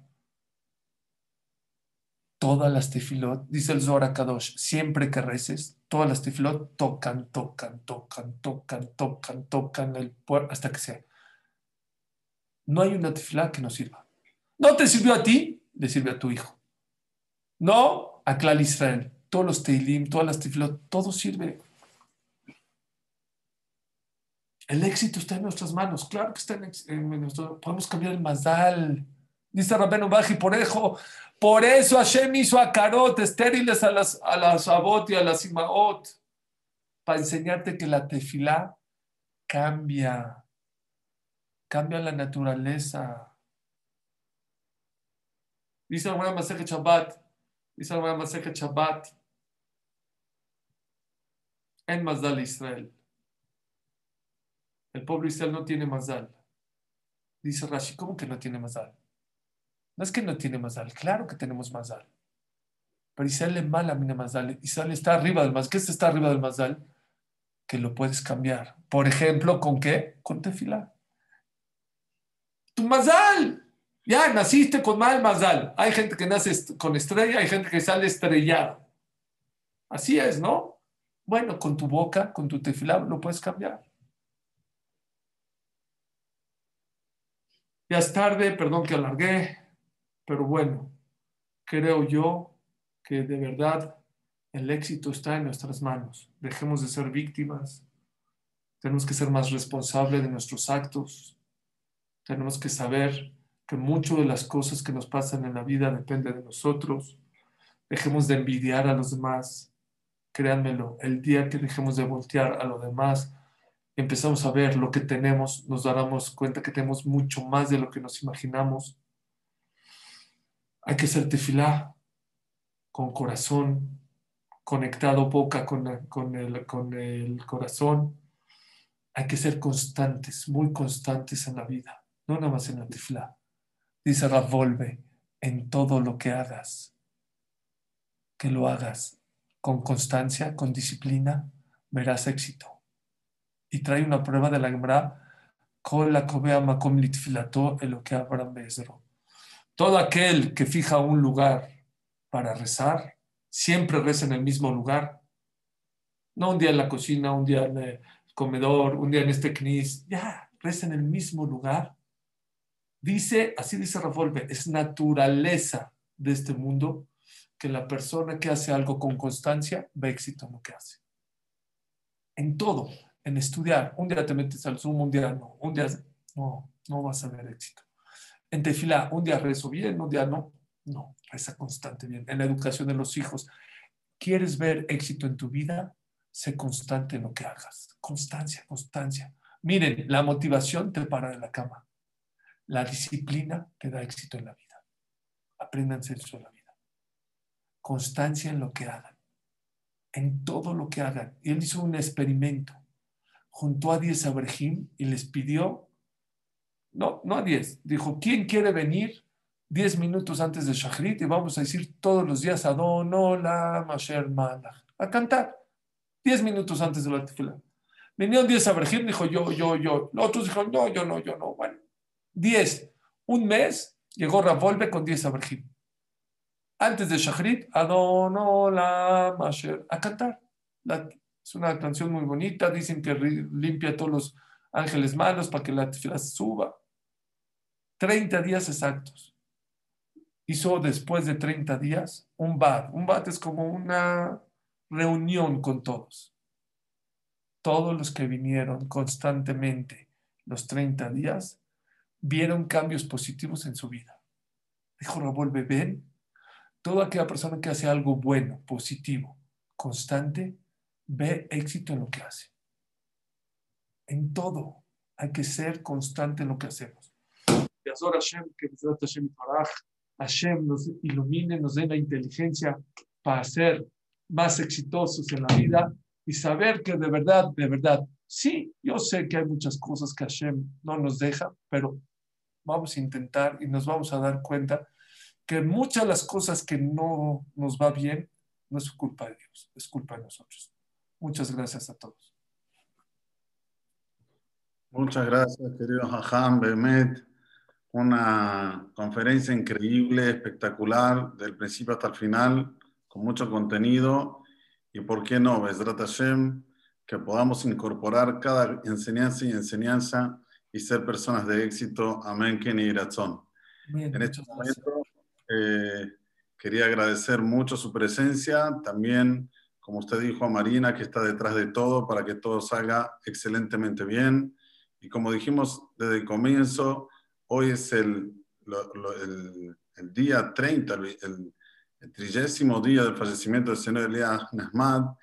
todas las tefilot, dice el Zohar Kadosh, siempre que reces, todas las tefilot tocan, tocan, tocan, tocan, tocan, tocan el hasta que sea. No hay una tefilá que no sirva. No te sirvió a ti, le sirve a tu hijo. No a Klal Israel. Todos los teilim, todas las tefilot, todo sirve. El éxito está en nuestras manos. Claro que está en, en Podemos cambiar el mazal. Dice Rabenu Baji, por eso, por eso Hashem hizo a Karot estériles a las, a las Abot y a las Imaot, para enseñarte que la tefilá cambia, cambia la naturaleza. Dice alguna Maseje Shabbat, dice alguna Maseje Shabbat, en Mazdal Israel. El pueblo Israel no tiene Mazdal. Dice Rashi, ¿cómo que no tiene Mazdal? No es que no tiene Mazal, claro que tenemos Mazal. Pero Israel le mala mina Mazal. Israel está arriba del Mazal. ¿Qué está arriba del Mazal? Que lo puedes cambiar. Por ejemplo, ¿con qué? Con tefila. Tu Mazal. Ya, naciste con mal Mazal. Hay gente que nace con estrella, hay gente que sale estrellado. Así es, ¿no? Bueno, con tu boca, con tu tefila, lo puedes cambiar. Ya es tarde, perdón que alargué. Pero bueno, creo yo que de verdad el éxito está en nuestras manos. Dejemos de ser víctimas. Tenemos que ser más responsables de nuestros actos. Tenemos que saber que muchas de las cosas que nos pasan en la vida dependen de nosotros. Dejemos de envidiar a los demás. Créanmelo, el día que dejemos de voltear a los demás, empezamos a ver lo que tenemos, nos daremos cuenta que tenemos mucho más de lo que nos imaginamos hay que ser tefilá con corazón, conectado boca con, con, el, con el corazón. Hay que ser constantes, muy constantes en la vida, no nada más en la tefilá. Dice Ravolve, en todo lo que hagas, que lo hagas con constancia, con disciplina, verás éxito. Y trae una prueba de la Gemara, todo aquel que fija un lugar para rezar, siempre reza en el mismo lugar. No un día en la cocina, un día en el comedor, un día en este knis. Ya, reza en el mismo lugar. Dice, así dice Rafolbe, es naturaleza de este mundo que la persona que hace algo con constancia ve éxito en lo que hace. en todo, en estudiar. Un día te metes al Zoom, un día no, un día no, no vas a ver éxito. En tefila, un día rezo bien, un día no, no, reza constante bien. En la educación de los hijos, ¿quieres ver éxito en tu vida? Sé constante en lo que hagas. Constancia, constancia. Miren, la motivación te para de la cama. La disciplina te da éxito en la vida. Apréndanse eso en la vida. Constancia en lo que hagan. En todo lo que hagan. Y él hizo un experimento. Juntó a 10 abrejim y les pidió, no, no a 10, dijo, ¿quién quiere venir 10 minutos antes de Shachrit y vamos a decir todos los días Adon, Hola, Masher, Malach, a cantar 10 minutos antes de la tefila. Vinieron 10 abrejim, dijo yo, yo, yo. Los otros dijeron, no, yo no, yo no. Bueno, 10. Un mes llegó Ravolve con 10 abrejim. Antes de Shachrit, Adon, la Masher, a cantar. es una canción muy bonita, dicen que limpia todos los ángeles malos para que la tefila suba. 30 días exactos. Hizo después de 30 días un bat. Un bat es como una reunión con todos. Todos los que vinieron constantemente los 30 días vieron cambios positivos en su vida. Dijo Raúl, ven, toda aquella persona que hace algo bueno, positivo, constante, ve éxito en lo que hace. En todo hay que ser constante en lo que hacemos. que Hashem nos ilumine, nos dé la inteligencia para ser más exitosos en la vida y saber que de verdad, de verdad, sí, yo sé que hay muchas cosas que Hashem no nos deja, pero vamos a intentar y nos vamos a dar cuenta que muchas de las cosas que no nos va bien no es culpa de Dios, es culpa de nosotros. Muchas gracias a todos. Muchas gracias, querido Jajam Bemet. Una conferencia increíble, espectacular, del principio hasta el final, con mucho contenido. Y por qué no, Besrat Hashem, que podamos incorporar cada enseñanza y enseñanza y ser personas de éxito. Amén, Kenny y En este momento eh, quería agradecer mucho su presencia, también, como usted dijo, a Marina, que está detrás de todo para que todo salga excelentemente bien. Y como dijimos desde el comienzo, hoy es el, el, el, día 30, el, el trigésimo día del fallecimiento del señor Elías Nahmad,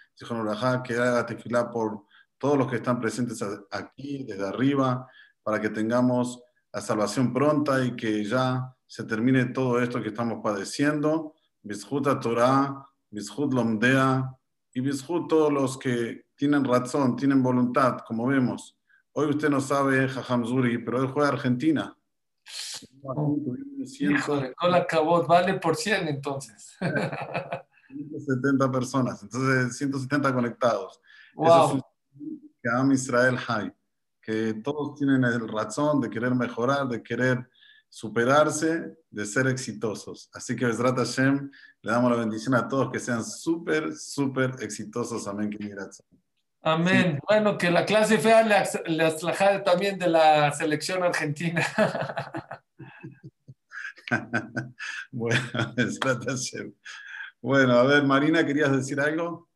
que haga tefilá por todos los que están presentes aquí, desde arriba, para que tengamos la salvación pronta y que ya se termine todo esto que estamos padeciendo. Bishut Torah, Bishut Lomdea y Bishut todos los que tienen razón, tienen voluntad, como vemos. Hoy usted no sabe Jajam Zuri, pero él juega Argentina. Con la cabot, vale por 100 entonces. 170 personas, entonces 170 conectados. Eso es que ama Israel High que todos tienen el razón de querer mejorar, de querer superarse, de ser exitosos. Así que Besrat Hashem, le damos la bendición a todos que sean súper, súper exitosos. Amén. Amén. Bueno, que la clase fea le, le también de la selección argentina. *laughs* bueno, *laughs* Bueno, a ver, Marina, ¿querías decir algo?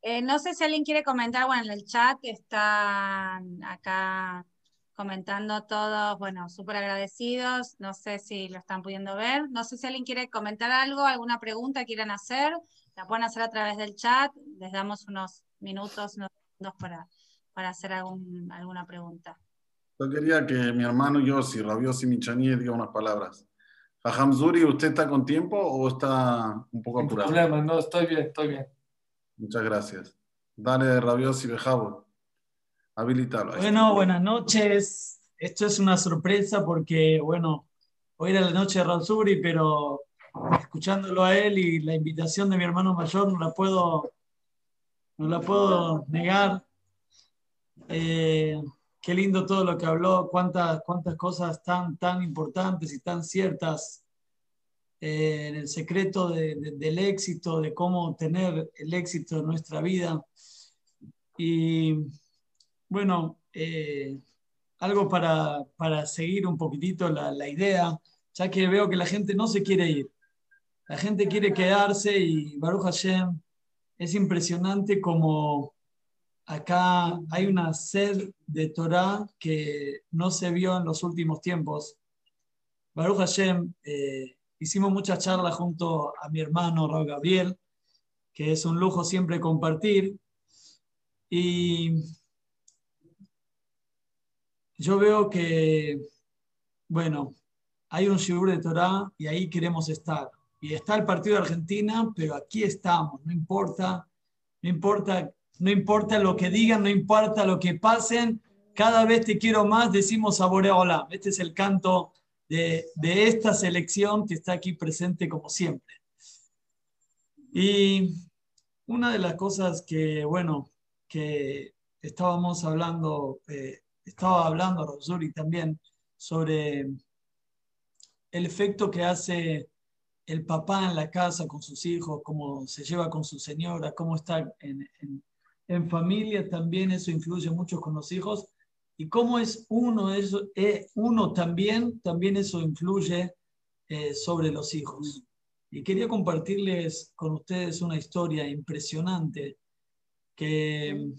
Eh, no sé si alguien quiere comentar, bueno, en el chat están acá comentando todos, bueno, súper agradecidos, no sé si lo están pudiendo ver, no sé si alguien quiere comentar algo, alguna pregunta quieran hacer, la pueden hacer a través del chat, les damos unos minutos, unos segundos para, para hacer algún, alguna pregunta. Yo quería que mi hermano Yossi, Rabiosi Michani, diga unas palabras. Zuri, ¿usted está con tiempo o está un poco apurado? No problema, no, estoy bien, estoy bien. Muchas gracias. Dale, Rabiosi Bejabo. Habilitalo. Bueno, buenas noches. Esto es una sorpresa porque, bueno, hoy era la noche de Razuri, pero escuchándolo a él y la invitación de mi hermano mayor no la puedo, no la puedo negar. Eh, qué lindo todo lo que habló, cuántas, cuántas cosas tan, tan importantes y tan ciertas eh, en el secreto del éxito, de cómo tener el éxito en nuestra vida. Y bueno, eh, algo para, para, seguir un poquitito la, la, idea, ya que veo que la gente no se quiere ir. La gente quiere quedarse y Baruch Hashem es impresionante como acá hay una sed de Torah que no se vio en los últimos tiempos. Baruch Hashem, eh, hicimos muchas charlas junto a mi hermano Raúl Gabriel, que es un lujo siempre compartir. Y yo veo que, bueno, hay un shiur de Torah y ahí queremos estar. Y está el partido de Argentina, pero aquí estamos, no importa, no importa, no importa lo que digan, no importa lo que pasen, cada vez te quiero más, decimos Saborea Este es el canto de, de esta selección que está aquí presente como siempre. Y una de las cosas que, bueno, que estábamos hablando, eh, estaba hablando Rosuri también sobre el efecto que hace el papá en la casa con sus hijos, cómo se lleva con su señora, cómo está en, familia, también eso influye mucho con los hijos. Y cómo es uno, eso, eh, uno también, también eso influye eh, sobre los hijos. Y quería compartirles con ustedes una historia impresionante que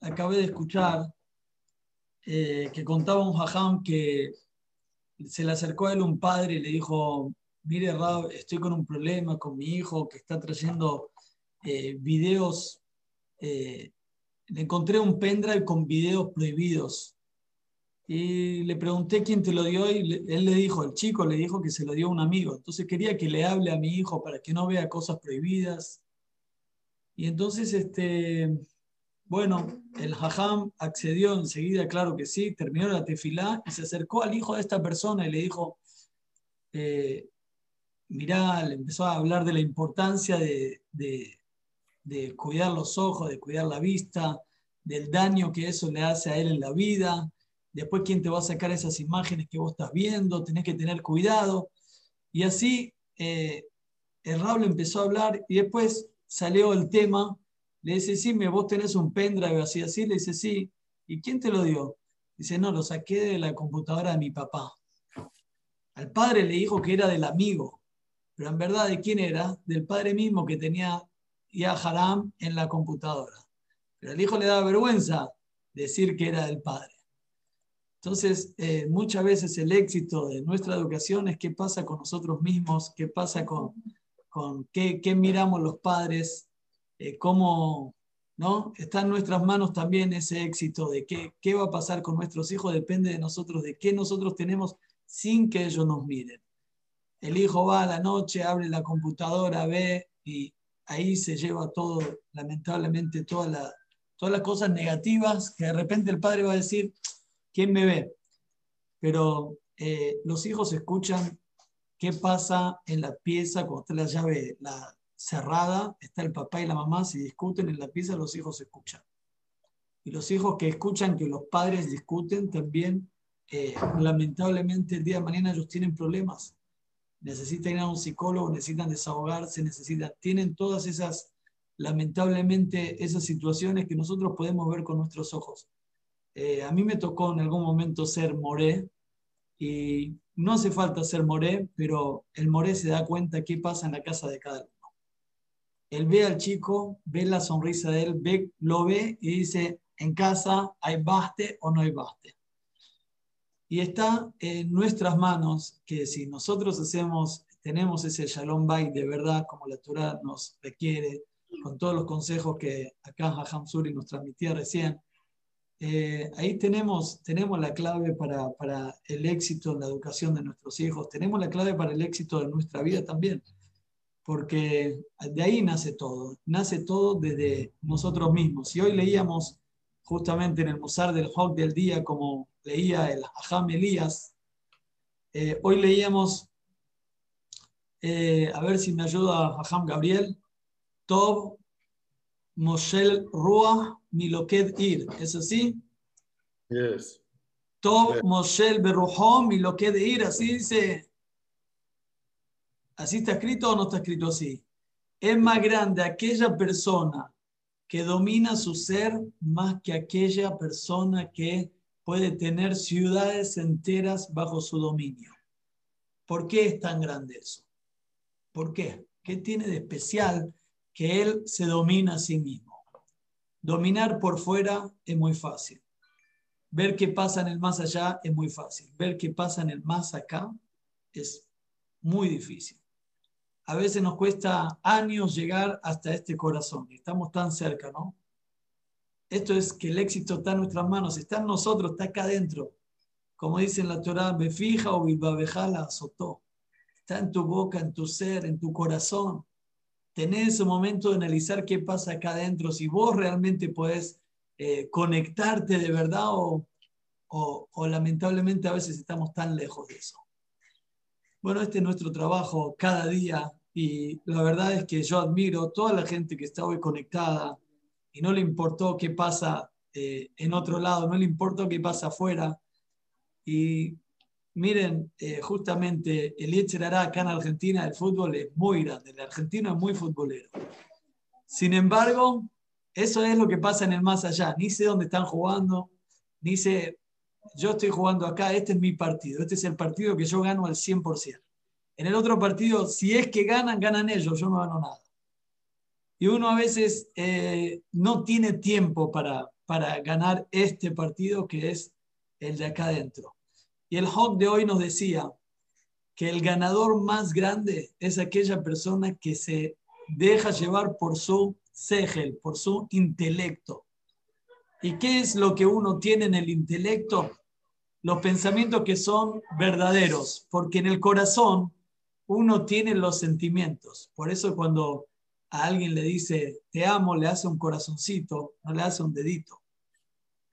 acabé de escuchar, eh, que contaba un jajam que se le acercó a él un padre y le dijo, mire Rab, estoy con un problema con mi hijo que está trayendo eh, videos, eh, le encontré un pendrive con videos prohibidos. Y le pregunté quién te lo dio y él le dijo, el chico le dijo que se lo dio a un amigo. Entonces quería que le hable a mi hijo para que no vea cosas prohibidas. Y entonces, este, bueno, el hajam accedió enseguida, claro que sí, terminó la tefilá y se acercó al hijo de esta persona y le dijo, eh, mirá, le empezó a hablar de la importancia de, de, cuidar los ojos, de cuidar la vista, del daño que eso le hace a él en la vida. Después, ¿quién te va a sacar esas imágenes que vos estás viendo? Tenés que tener cuidado. Y así eh, el Raúl empezó a hablar y después salió el tema le dice, sí, vos tenés un pendrive así, así. Le dice, sí. ¿Y quién te lo dio? Dice, no, lo saqué de la computadora de mi papá. Al padre le dijo que era del amigo, pero en verdad, ¿de quién era? Del padre mismo que tenía ya Haram en la computadora. Pero al hijo le daba vergüenza decir que era del padre. Entonces, eh, muchas veces el éxito de nuestra educación es qué pasa con nosotros mismos, qué pasa con, con qué, qué miramos los padres, eh, cómo ¿no? está en nuestras manos también ese éxito de qué, qué va a pasar con nuestros hijos, depende de nosotros, de qué nosotros tenemos sin que ellos nos miren. El hijo va a la noche, abre la computadora, ve y ahí se lleva todo, lamentablemente, toda la, todas las cosas negativas que de repente el padre va a decir, ¿quién me ve? Pero eh, los hijos escuchan qué pasa en la pieza cuando está la llave, la, cerrada, está el papá y la mamá, si discuten en la pieza, los hijos escuchan. Y los hijos que escuchan que los padres discuten también, eh, lamentablemente el día de mañana ellos tienen problemas. Necesitan ir a un psicólogo, necesitan desahogarse, necesitan, tienen todas esas, lamentablemente, esas situaciones que nosotros podemos ver con nuestros ojos. Eh, a mí me tocó en algún momento ser moré y no hace falta ser moré, pero el moré se da cuenta qué pasa en la casa de cada uno. Él ve al chico, ve la sonrisa de él, ve, lo ve y dice, en casa hay baste o no hay baste. Y está en nuestras manos que si nosotros hacemos, tenemos ese shalom bay de verdad, como la Torah nos requiere, con todos los consejos que acá Hajam Suri nos transmitía recién, eh, ahí tenemos, tenemos la clave para, para el éxito en la educación de nuestros hijos, tenemos la clave para el éxito de nuestra vida también porque de ahí nace todo, nace todo desde nosotros mismos. Y hoy leíamos justamente en el Musar del Hawk del día, como leía el Aham Elías, eh, hoy leíamos, eh, a ver si me ayuda Aham Gabriel, Tob Moshel Ruah Miloked Ir, ¿es así? Yes. Tob Moshel Berruhom Miloked Ir, así dice ¿Así está escrito o no está escrito así? Es más grande aquella persona que domina su ser más que aquella persona que puede tener ciudades enteras bajo su dominio. ¿Por qué es tan grande eso? ¿Por qué? ¿Qué tiene de especial que él se domina a sí mismo? Dominar por fuera es muy fácil. Ver qué pasa en el más allá es muy fácil. Ver qué pasa en el más acá es muy difícil. A veces nos cuesta años llegar hasta este corazón. Estamos tan cerca, ¿no? Esto es que el éxito está en nuestras manos, está en nosotros, está acá adentro. Como dice en la Torah, me fija o la azotó. Está en tu boca, en tu ser, en tu corazón. Tenés ese momento de analizar qué pasa acá adentro, si vos realmente podés eh, conectarte de verdad o, o lamentablemente a veces estamos tan lejos de eso. Bueno, este es nuestro trabajo cada día y la verdad es que yo admiro toda la gente que está hoy conectada y no le importó qué pasa eh, en otro lado, no le importó qué pasa afuera. Y miren, eh, justamente el Echerará acá en Argentina, el fútbol es muy grande, el argentino es muy futbolero. Sin embargo, eso es lo que pasa en el más allá. Ni sé dónde están jugando, ni sé, yo estoy jugando acá, este es mi partido, este es el partido que yo gano al 100%. En el otro partido, si es que ganan, ganan ellos, yo no gano nada. Y uno a veces eh, no tiene tiempo para, para ganar este partido que es el de acá adentro. Y el Hawk de hoy nos decía que el ganador más grande es aquella persona que se deja llevar por su segel, por su intelecto. ¿Y qué es lo que uno tiene en el intelecto? Los pensamientos que son verdaderos, porque en el corazón uno tiene los sentimientos. Por eso cuando a alguien le dice, te amo, le hace un corazoncito, no le hace un dedito.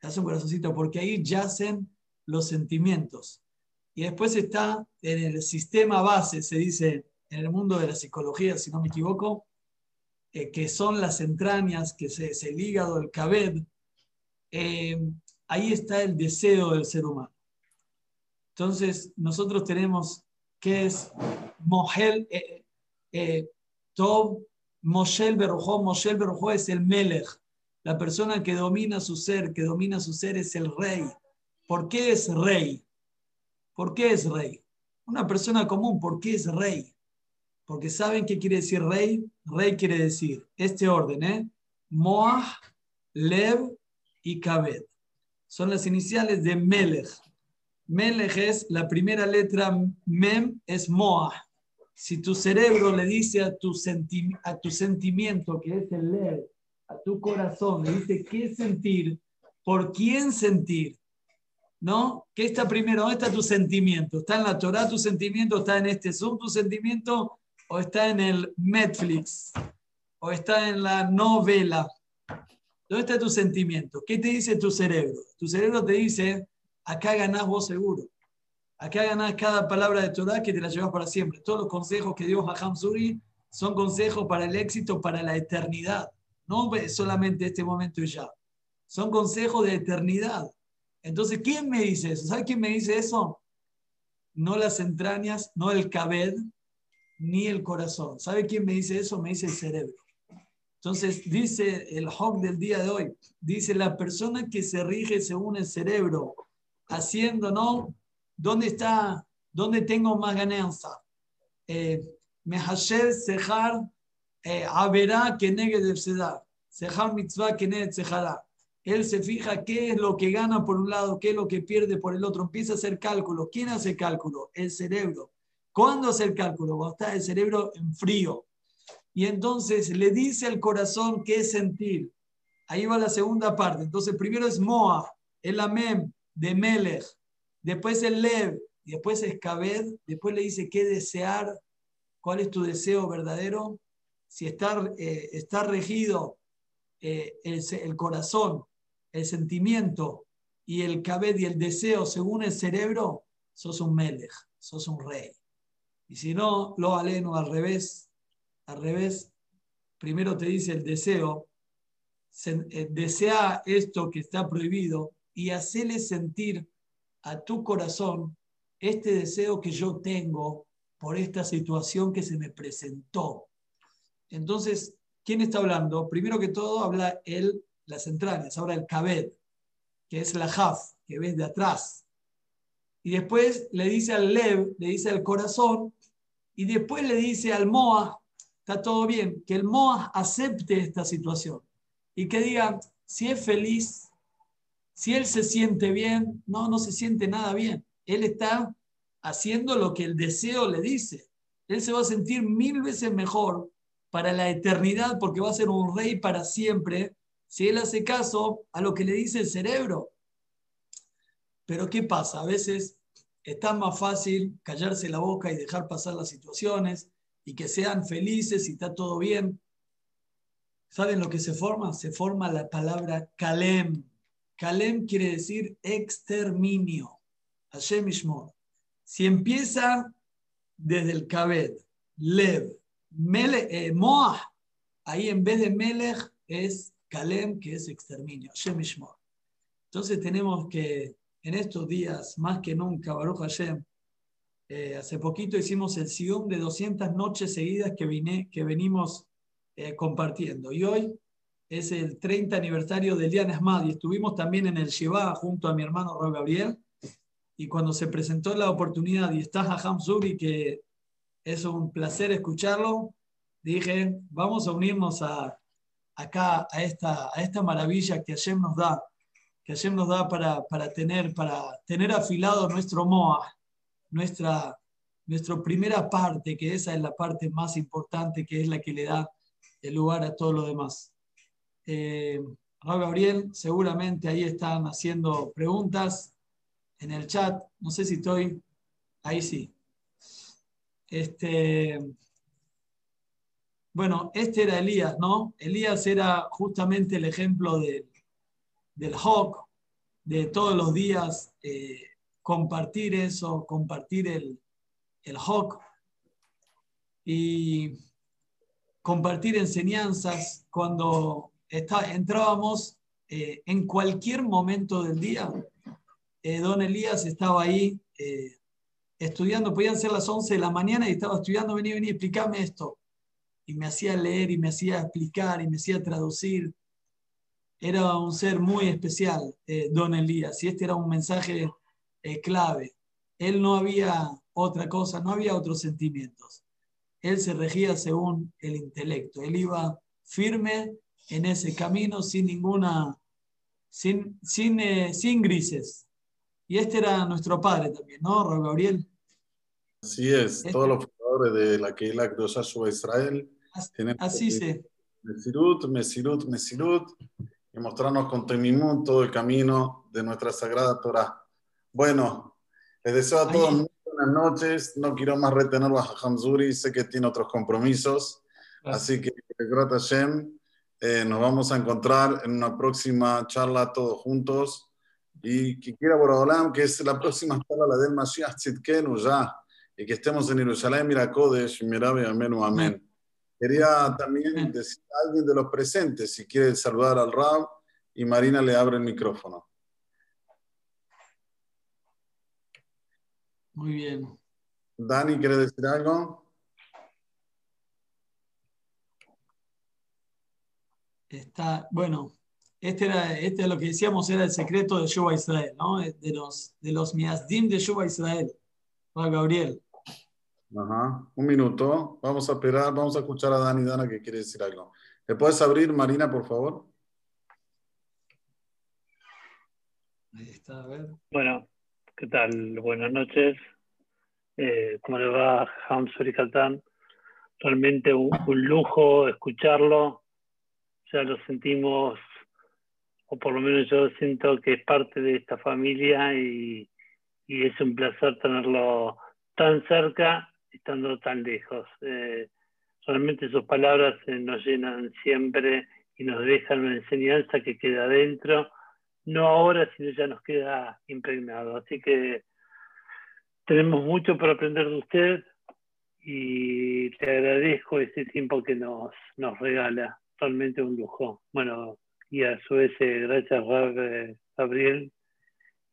Le hace un corazoncito porque ahí yacen los sentimientos. Y después está en el sistema base, se dice en el mundo de la psicología, si no me equivoco, eh, que son las entrañas, que es el hígado, el cabed. Eh, ahí está el deseo del ser humano. Entonces, nosotros tenemos que es Mohel eh, eh Moshel Berujó, Moshel Berujó es el Melech, la persona que domina su ser, que domina su ser es el rey. ¿Por qué es rey? ¿Por qué es rey? Una persona común, ¿por qué es rey? Porque ¿saben qué quiere decir rey? Rey quiere decir este orden, ¿eh? Moah, Lev y Kabed. Son las iniciales de Melech. Melech es la primera letra Mem, es Moah si tu cerebro le dice a tu, a tu sentimiento, que es el leer, a tu corazón, le dice qué sentir, por quién sentir, ¿no? ¿Qué está primero? ¿Dónde está tu sentimiento? ¿Está en la Torah tu sentimiento? ¿Está en este Zoom tu sentimiento? ¿O está en el Netflix? ¿O está en la novela? ¿Dónde está tu sentimiento? ¿Qué te dice tu cerebro? Tu cerebro te dice, acá ganás vos seguro. Acá ganás cada palabra de Torah que te la llevas para siempre. Todos los consejos que dio Hajam Suri son consejos para el éxito, para la eternidad. No solamente este momento y ya. Son consejos de eternidad. Entonces, ¿quién me dice eso? ¿Sabe quién me dice eso? No las entrañas, no el cabed, ni el corazón. ¿Sabe quién me dice eso? Me dice el cerebro. Entonces, dice el Hawk del día de hoy, dice la persona que se rige según el cerebro, haciendo, ¿no? ¿Dónde está? ¿Dónde tengo más ganancia? Eh, Mehasher Sejar eh, Averá que negue de Sejar mitzvah que negue Él se fija qué es lo que gana por un lado, qué es lo que pierde por el otro. Empieza a hacer cálculos. ¿Quién hace cálculo? El cerebro. ¿Cuándo hace el cálculo? Cuando está el cerebro en frío. Y entonces le dice al corazón qué es sentir. Ahí va la segunda parte. Entonces, primero es Moa, el Amem de Melech después el Lev, y después es Kabed, después le dice qué desear, cuál es tu deseo verdadero, si está, eh, está regido eh, el, corazón, el sentimiento y el Kabed y el deseo según el cerebro, sos un Melech, sos un rey. Y si no, lo aleno al revés, al revés, primero te dice el deseo, eh, desea esto que está prohibido y hacele sentir a tu corazón este deseo que yo tengo por esta situación que se me presentó. Entonces, ¿quién está hablando? Primero que todo habla él, las entrañas, ahora el kabed, que es la jaf, que ves de atrás. Y después le dice al lev, le dice al corazón, y después le dice al moa, está todo bien, que el moa acepte esta situación y que diga, si es feliz, si él se siente bien, no, no se siente nada bien. Él está haciendo lo que el deseo le dice. Él se va a sentir mil veces mejor para la eternidad porque va a ser un rey para siempre si él hace caso a lo que le dice el cerebro. Pero ¿qué pasa? A veces está más fácil callarse la boca y dejar pasar las situaciones y que sean felices y está todo bien. ¿Saben lo que se forma? Se forma la palabra kalem. Kalem quiere decir exterminio. Hashem Si empieza desde el kabed, lev, mele, eh, moah, ahí en vez de melech es kalem, que es exterminio. Hashem Entonces tenemos que en estos días, más que nunca, Baruch Hashem, eh, hace poquito hicimos el Sion de 200 noches seguidas que, vine, que venimos eh, compartiendo. Y hoy es el 30 aniversario del Día Nesmad y estuvimos también en el Shiva junto a mi hermano Rob Gabriel. Y cuando se presentó la oportunidad y está Jajam Zuri, que es un placer escucharlo, dije, vamos a unirnos a, acá a esta, a esta maravilla que Hashem nos da que Hashem nos da para, para, tener, para tener afilado nuestro MOA, nuestra, nuestra primera parte, que esa es la parte más importante, que es la que le da el lugar a todo lo demás. Eh, Gabriel, seguramente ahí están haciendo preguntas en el chat. No sé si estoy. Ahí sí. Este, bueno, este era Elías, ¿no? Elías era justamente el ejemplo de, del Hawk, de todos los días eh, compartir eso, compartir el, el y compartir enseñanzas cuando entrábamos eh, en cualquier momento del día. Eh, don Elías estaba ahí estudiando, podían ser las 11 de la mañana y estaba estudiando, venía, venía, explícame esto. Y me hacía leer y me hacía explicar y me hacía traducir era un ser muy especial, eh, don Elías, y este era un mensaje eh, clave. Él no había otra cosa, no había otros sentimientos. Él se regía según el intelecto. Él iba firme en ese camino sin ninguna, sin, sin, eh, sin grises. Y este era nuestro padre también, ¿no, Rob Gabriel? Así es, este todos los fundadores de la Keilah Kdoshá Israel. Así, así se. Mesirut, Mesirut, Mesirut y mostrarnos con Temimún todo el camino de nuestra sagrada Torah. Bueno, les deseo a todos muy buenas noches. No quiero más retener a Hamzuri, sé que tiene otros compromisos. Así que, gracias Hashem, eh, nos vamos a encontrar en una próxima charla todos juntos. Y que quiera Borodolam, que es la próxima charla, la del Mashiach Tzidkenu ya, y que estemos en Jerusalén, Mirakodesh, Mirabe, Amén, Amén. Quería también decir a alguien de los presentes si quiere saludar al Rab y Marina le abre el micrófono. Muy bien. Dani, ¿quiere decir algo? Está, bueno, este era, este es lo que decíamos, era el secreto de Yuba Israel, ¿no? De los, de los miasdim de Yuba Israel. Juan Gabriel. Ajá, un minuto. Vamos a esperar, vamos a escuchar a Dani Dana que quiere decir algo. ¿Le puedes abrir, Marina, por favor? Ahí está, a ver. Bueno, ¿qué tal? Buenas noches. Eh, ¿Cómo le va, Hans Catán? Realmente un, lujo escucharlo. Ya lo sentimos, o por lo menos yo siento que es parte de esta familia y, y es un placer tenerlo tan cerca estando tan lejos. Eh, solamente sus palabras eh, nos llenan siempre y nos dejan una enseñanza que queda adentro, no ahora, sino ya nos queda impregnado. Así que tenemos mucho para aprender de usted y te agradezco ese tiempo que nos, nos regala, realmente un lujo. Bueno, y a su vez, eh, gracias, Gabriel,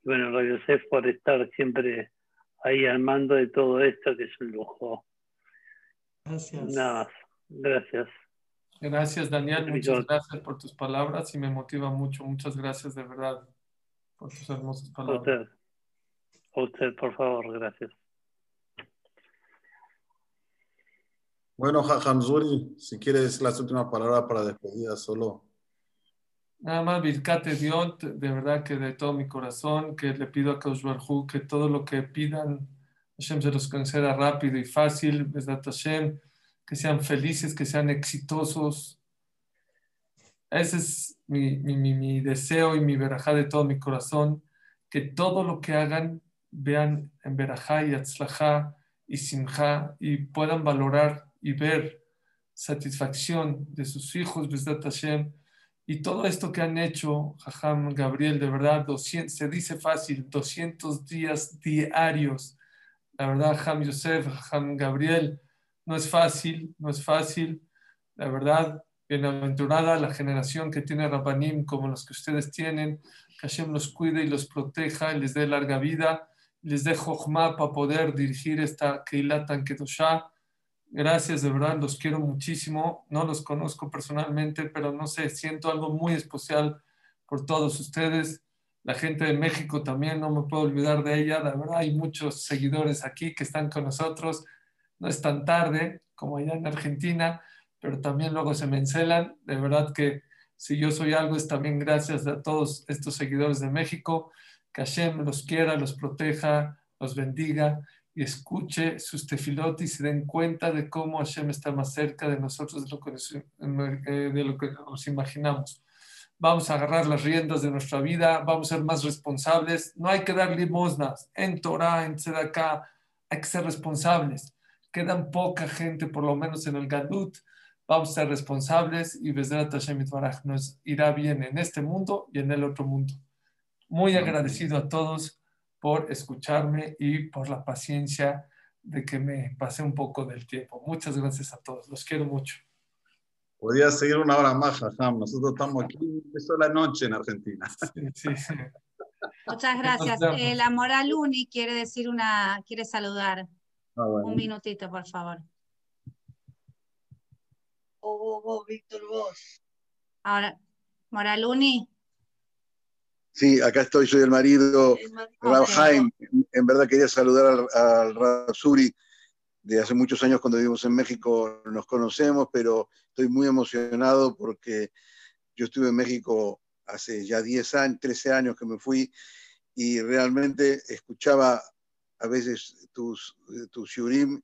y bueno, Radio Cef por estar siempre ahí al mando de todo esto, que es un lujo. Gracias. Nada más. Gracias. Gracias, Daniel. Muchas gracias por tus palabras y me motiva mucho. Muchas gracias de verdad por tus hermosas palabras. usted, a usted por favor, gracias. Bueno, Hamzuri, si quieres las últimas palabras para despedida, solo. Nada más, Birkate Dios, de verdad que de todo mi corazón, que le pido a Kaush Barhu que todo lo que pidan, Hashem se los conceda rápido y fácil, Hashem, que sean felices, que sean exitosos. Ese es mi, mi, mi, deseo y mi verajá de todo mi corazón, que todo lo que hagan vean en verajá y atzlajá y simjá y puedan valorar y ver satisfacción de sus hijos, y todo esto que han hecho, Jajam Gabriel, de verdad, 200, se dice fácil, 200 días diarios. La verdad, Jajam Yosef, Jajam Gabriel, no es fácil, no es fácil. La verdad, bienaventurada la generación que tiene Rabbanim como los que ustedes tienen. Que Hashem los cuide y los proteja y les dé larga vida. Les dé Jochma para poder dirigir esta Keilat tan Kedoshah Gracias, de verdad, los quiero muchísimo. No los conozco personalmente, pero no sé, siento algo muy especial por todos ustedes. La gente de México también, no me puedo olvidar de ella. La verdad, hay muchos seguidores aquí que están con nosotros. No es tan tarde como allá en Argentina, pero también luego se me encelan. De verdad que si yo soy algo es también gracias a todos estos seguidores de México. Que Hashem los quiera, los proteja, los bendiga y escuche sus tefilot y se den cuenta de cómo Hashem está más cerca de nosotros de lo que nos, eh, de lo que nos imaginamos. Vamos a agarrar las riendas de nuestra vida, vamos a ser más responsables. No hay que dar limosnas en Torah, en Tzedakah, hay que ser responsables. Quedan poca gente, por lo menos en el Galut. Vamos a ser responsables y Bezrat Hashem nos irá bien en este mundo y en el otro mundo. Muy agradecido a todos por escucharme y por la paciencia de que me pasé un poco del tiempo. Muchas gracias a todos, los quiero mucho. Podría seguir una hora más, Jajam. Nosotros estamos aquí, es la noche en Argentina. Sí, sí. Muchas gracias. Eh, la Moral Uni quiere decir una, quiere saludar. Ah, un minutito, por favor. Oh, oh, Víctor, vos. Ahora, Moraluni. Sí, acá estoy, soy el marido, Rab En verdad quería saludar al, al Suri de hace muchos años cuando vivimos en México, nos conocemos, pero estoy muy emocionado porque yo estuve en México hace ya 10 años, 13 años que me fui y realmente escuchaba a veces tus, tus shurim,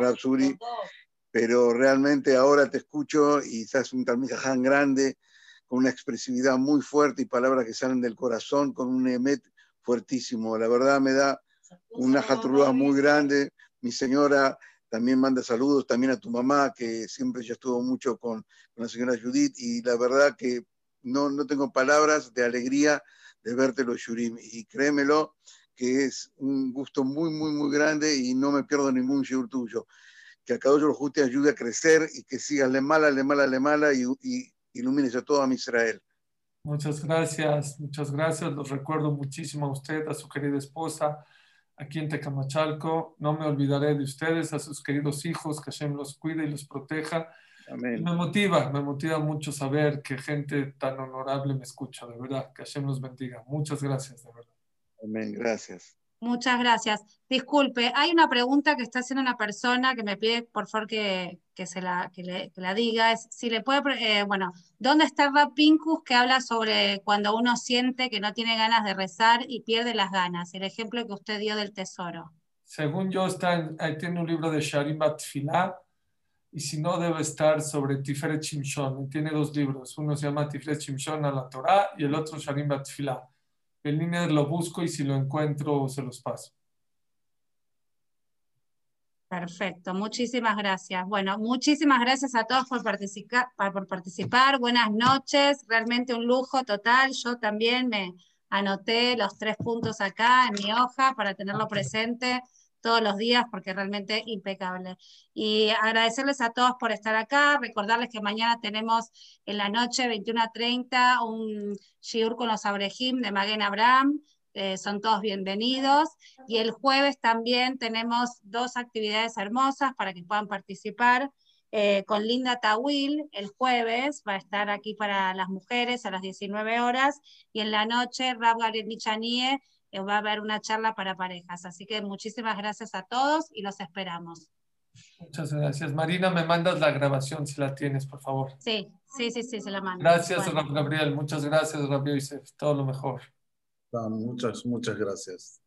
Rab Suri, pero realmente ahora te escucho y estás un Talmijaján grande con una expresividad muy fuerte y palabras que salen del corazón, con un emet fuertísimo. La verdad me da una jatrúa muy grande. Mi señora también manda saludos, también a tu mamá, que siempre ya estuvo mucho con, la señora Judith, y la verdad que no, no tengo palabras de alegría de verte los Shurim. Y créemelo, que es un gusto muy, muy, muy grande y no me pierdo ningún Shur tuyo. Que a cada uno te ayude a crecer y que sigas le mala, le mala, le mala y, y ilumines a todo a Israel. Muchas gracias, muchas gracias. Los recuerdo muchísimo a usted, a su querida esposa, aquí en Tecamachalco. No me olvidaré de ustedes, a sus queridos hijos, que Hashem los cuide y los proteja. Amén. me motiva, me motiva mucho saber que gente tan honorable me escucha, de verdad. Que Hashem los bendiga. Muchas gracias, de verdad. Amén, gracias. Muchas gracias. Disculpe, hay una pregunta que está haciendo una persona que me pide, por favor, que, se la, le, diga. Es si le puede, eh, bueno, ¿dónde está Rap Pincus que habla sobre cuando uno siente que no tiene ganas de rezar y pierde las ganas? El ejemplo que usted dio del tesoro. Según yo, está ahí tiene un libro de Sharim Batfilah, y si no, debe estar sobre Tiferet Chimshon. Tiene dos libros. Uno se llama Tiferet Chimshon a la Torah y el otro Sharim Batfilah en línea lo busco y si lo encuentro se los paso. Perfecto, muchísimas gracias. Bueno, muchísimas gracias a todos por participar, por participar. Buenas noches, realmente un lujo total. Yo también me anoté los tres puntos acá en mi hoja para tenerlo presente todos los días porque realmente impecable. Y agradecerles a todos por estar acá, recordarles que mañana tenemos en la noche 21.30 un shiur con los Abrejim de Maguen Abraham, eh, son todos bienvenidos. Y el jueves también tenemos dos actividades hermosas para que puedan participar. Eh, con Linda Tawil el jueves, va a estar aquí para las mujeres a las 19 horas, y en la noche Rab Michanie va a haber una charla para parejas. Así que muchísimas gracias a todos y los esperamos. Muchas gracias. Marina, me mandas la grabación si la tienes, por favor. Sí, sí, sí, sí, se la mando. Gracias, Bueno. Gabriel. Muchas gracias, Rabbi Yosef. Todo lo mejor. Muchas, muchas gracias.